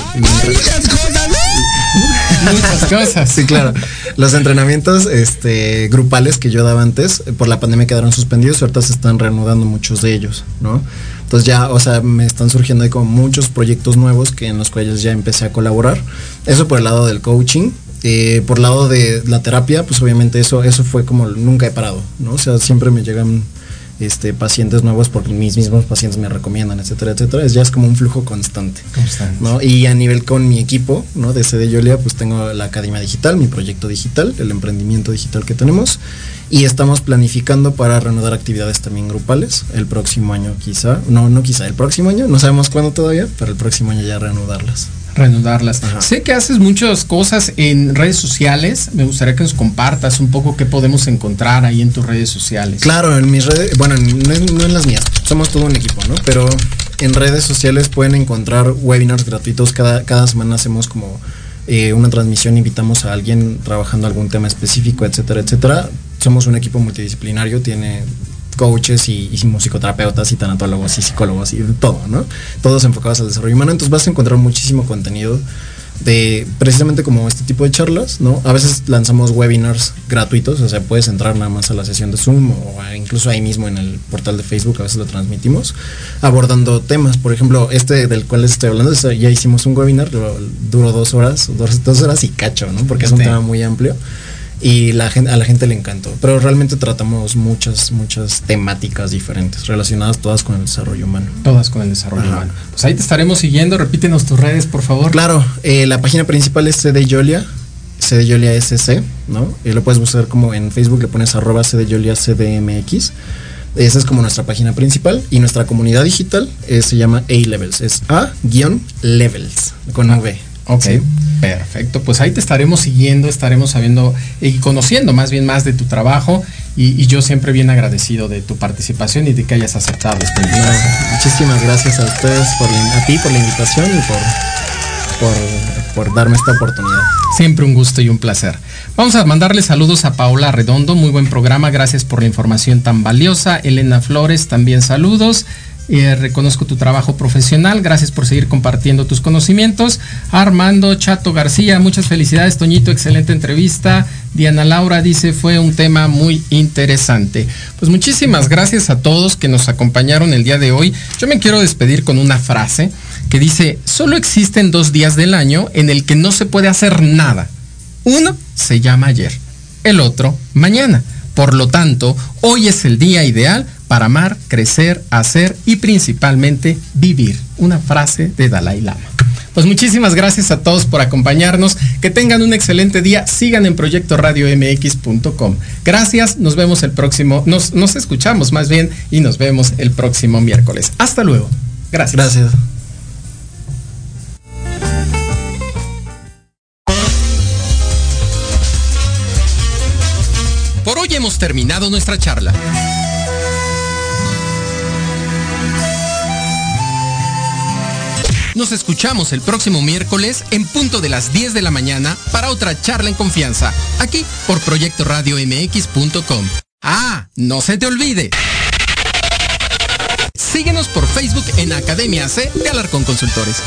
Muchas cosas. Sí, claro. Los entrenamientos este, grupales que yo daba antes, eh, por la pandemia quedaron suspendidos, ahorita se están reanudando muchos de ellos, ¿no? Entonces ya, o sea, me están surgiendo ahí como muchos proyectos nuevos que en los cuales ya empecé a colaborar. Eso por el lado del coaching. Eh, por el lado de la terapia, pues obviamente eso, eso fue como nunca he parado, ¿no? O sea, siempre me llegan este, pacientes nuevos porque mis mismos pacientes me recomiendan, etcétera, etcétera. Es ya es como un flujo constante. Constante. ¿no? Y a nivel con mi equipo, ¿no? De CD Yolia, pues tengo la Academia Digital, mi proyecto digital, el emprendimiento digital que tenemos. Y estamos planificando para reanudar actividades también grupales el próximo año quizá. No, no quizá, el próximo año, no sabemos cuándo todavía, pero el próximo año ya reanudarlas. Reanudarlas. Ajá. Sé que haces muchas cosas en redes sociales. Me gustaría que nos compartas un poco qué podemos encontrar ahí en tus redes sociales. Claro, en mis redes, bueno, no, en- no en las mías, somos todo un equipo, ¿no? Pero en redes sociales pueden encontrar webinars gratuitos. Cada, cada semana hacemos como eh, una transmisión, invitamos a alguien trabajando algún tema específico, etcétera, etcétera. Somos un equipo multidisciplinario, tiene coaches y, y musicoterapeutas y tanatólogos y psicólogos y de todo, ¿no? Todos enfocados al desarrollo humano. Entonces vas a encontrar muchísimo contenido de precisamente como este tipo de charlas, ¿no? A veces lanzamos webinars gratuitos, o sea, puedes entrar nada más a la sesión de Zoom o a- incluso ahí mismo en el portal de Facebook, a veces lo transmitimos, abordando temas. Por ejemplo, este del cual les estoy hablando, este, ya hicimos un webinar, duró dos horas, dos, dos horas y cacho, ¿no? Porque es un tema muy amplio y la gente, a la gente le encantó. Pero realmente tratamos muchas, muchas temáticas diferentes, relacionadas todas con el desarrollo humano. Todas con el desarrollo Ajá. humano. Pues ahí te estaremos siguiendo. Repítenos tus redes, por favor. Claro, eh, la página principal es CD Yolia, CD Yolia SC, ¿no? Y lo puedes buscar como en Facebook, le pones arroba CD Yolia CDMX. Esa es como nuestra página principal y nuestra comunidad digital eh, se llama A-Levels, es A-Levels, con V. Ok, Sí. perfecto. Pues ahí te estaremos siguiendo, estaremos sabiendo y conociendo más bien más de tu trabajo y, y yo siempre bien agradecido de tu participación y de que hayas aceptado esta No, invitación. muchísimas gracias a ustedes, por a ti por la invitación y por, por, por darme esta oportunidad. Siempre un gusto y un placer. Vamos a mandarle saludos a Paola Redondo, muy buen programa, gracias por la información tan valiosa. Elena Flores, también saludos. Eh, reconozco tu trabajo profesional. Gracias por seguir compartiendo tus conocimientos. Armando Chato García, muchas felicidades, Toñito. Excelente entrevista. Diana Laura dice fue un tema muy interesante. Pues muchísimas gracias a todos que nos acompañaron el día de hoy. Yo me quiero despedir con una frase que dice, solo existen dos días del año en el que no se puede hacer nada. Uno se llama ayer, el otro mañana. Por lo tanto, hoy es el día ideal para amar, crecer, hacer y principalmente vivir. Una frase de Dalai Lama. Pues muchísimas gracias a todos por acompañarnos. Que tengan un excelente día. Sigan en Proyecto Radio MX.com. Gracias. Nos vemos el próximo. Nos, nos escuchamos más bien y nos vemos el próximo miércoles. Hasta luego. Gracias. Gracias. Por hoy hemos terminado nuestra charla. Nos escuchamos el próximo miércoles en punto de las 10 de la mañana para otra charla en confianza, aquí por Proyecto Radio MX.com. Ah, no se te olvide. Síguenos por Facebook en Academia C de Alarcón Consultores.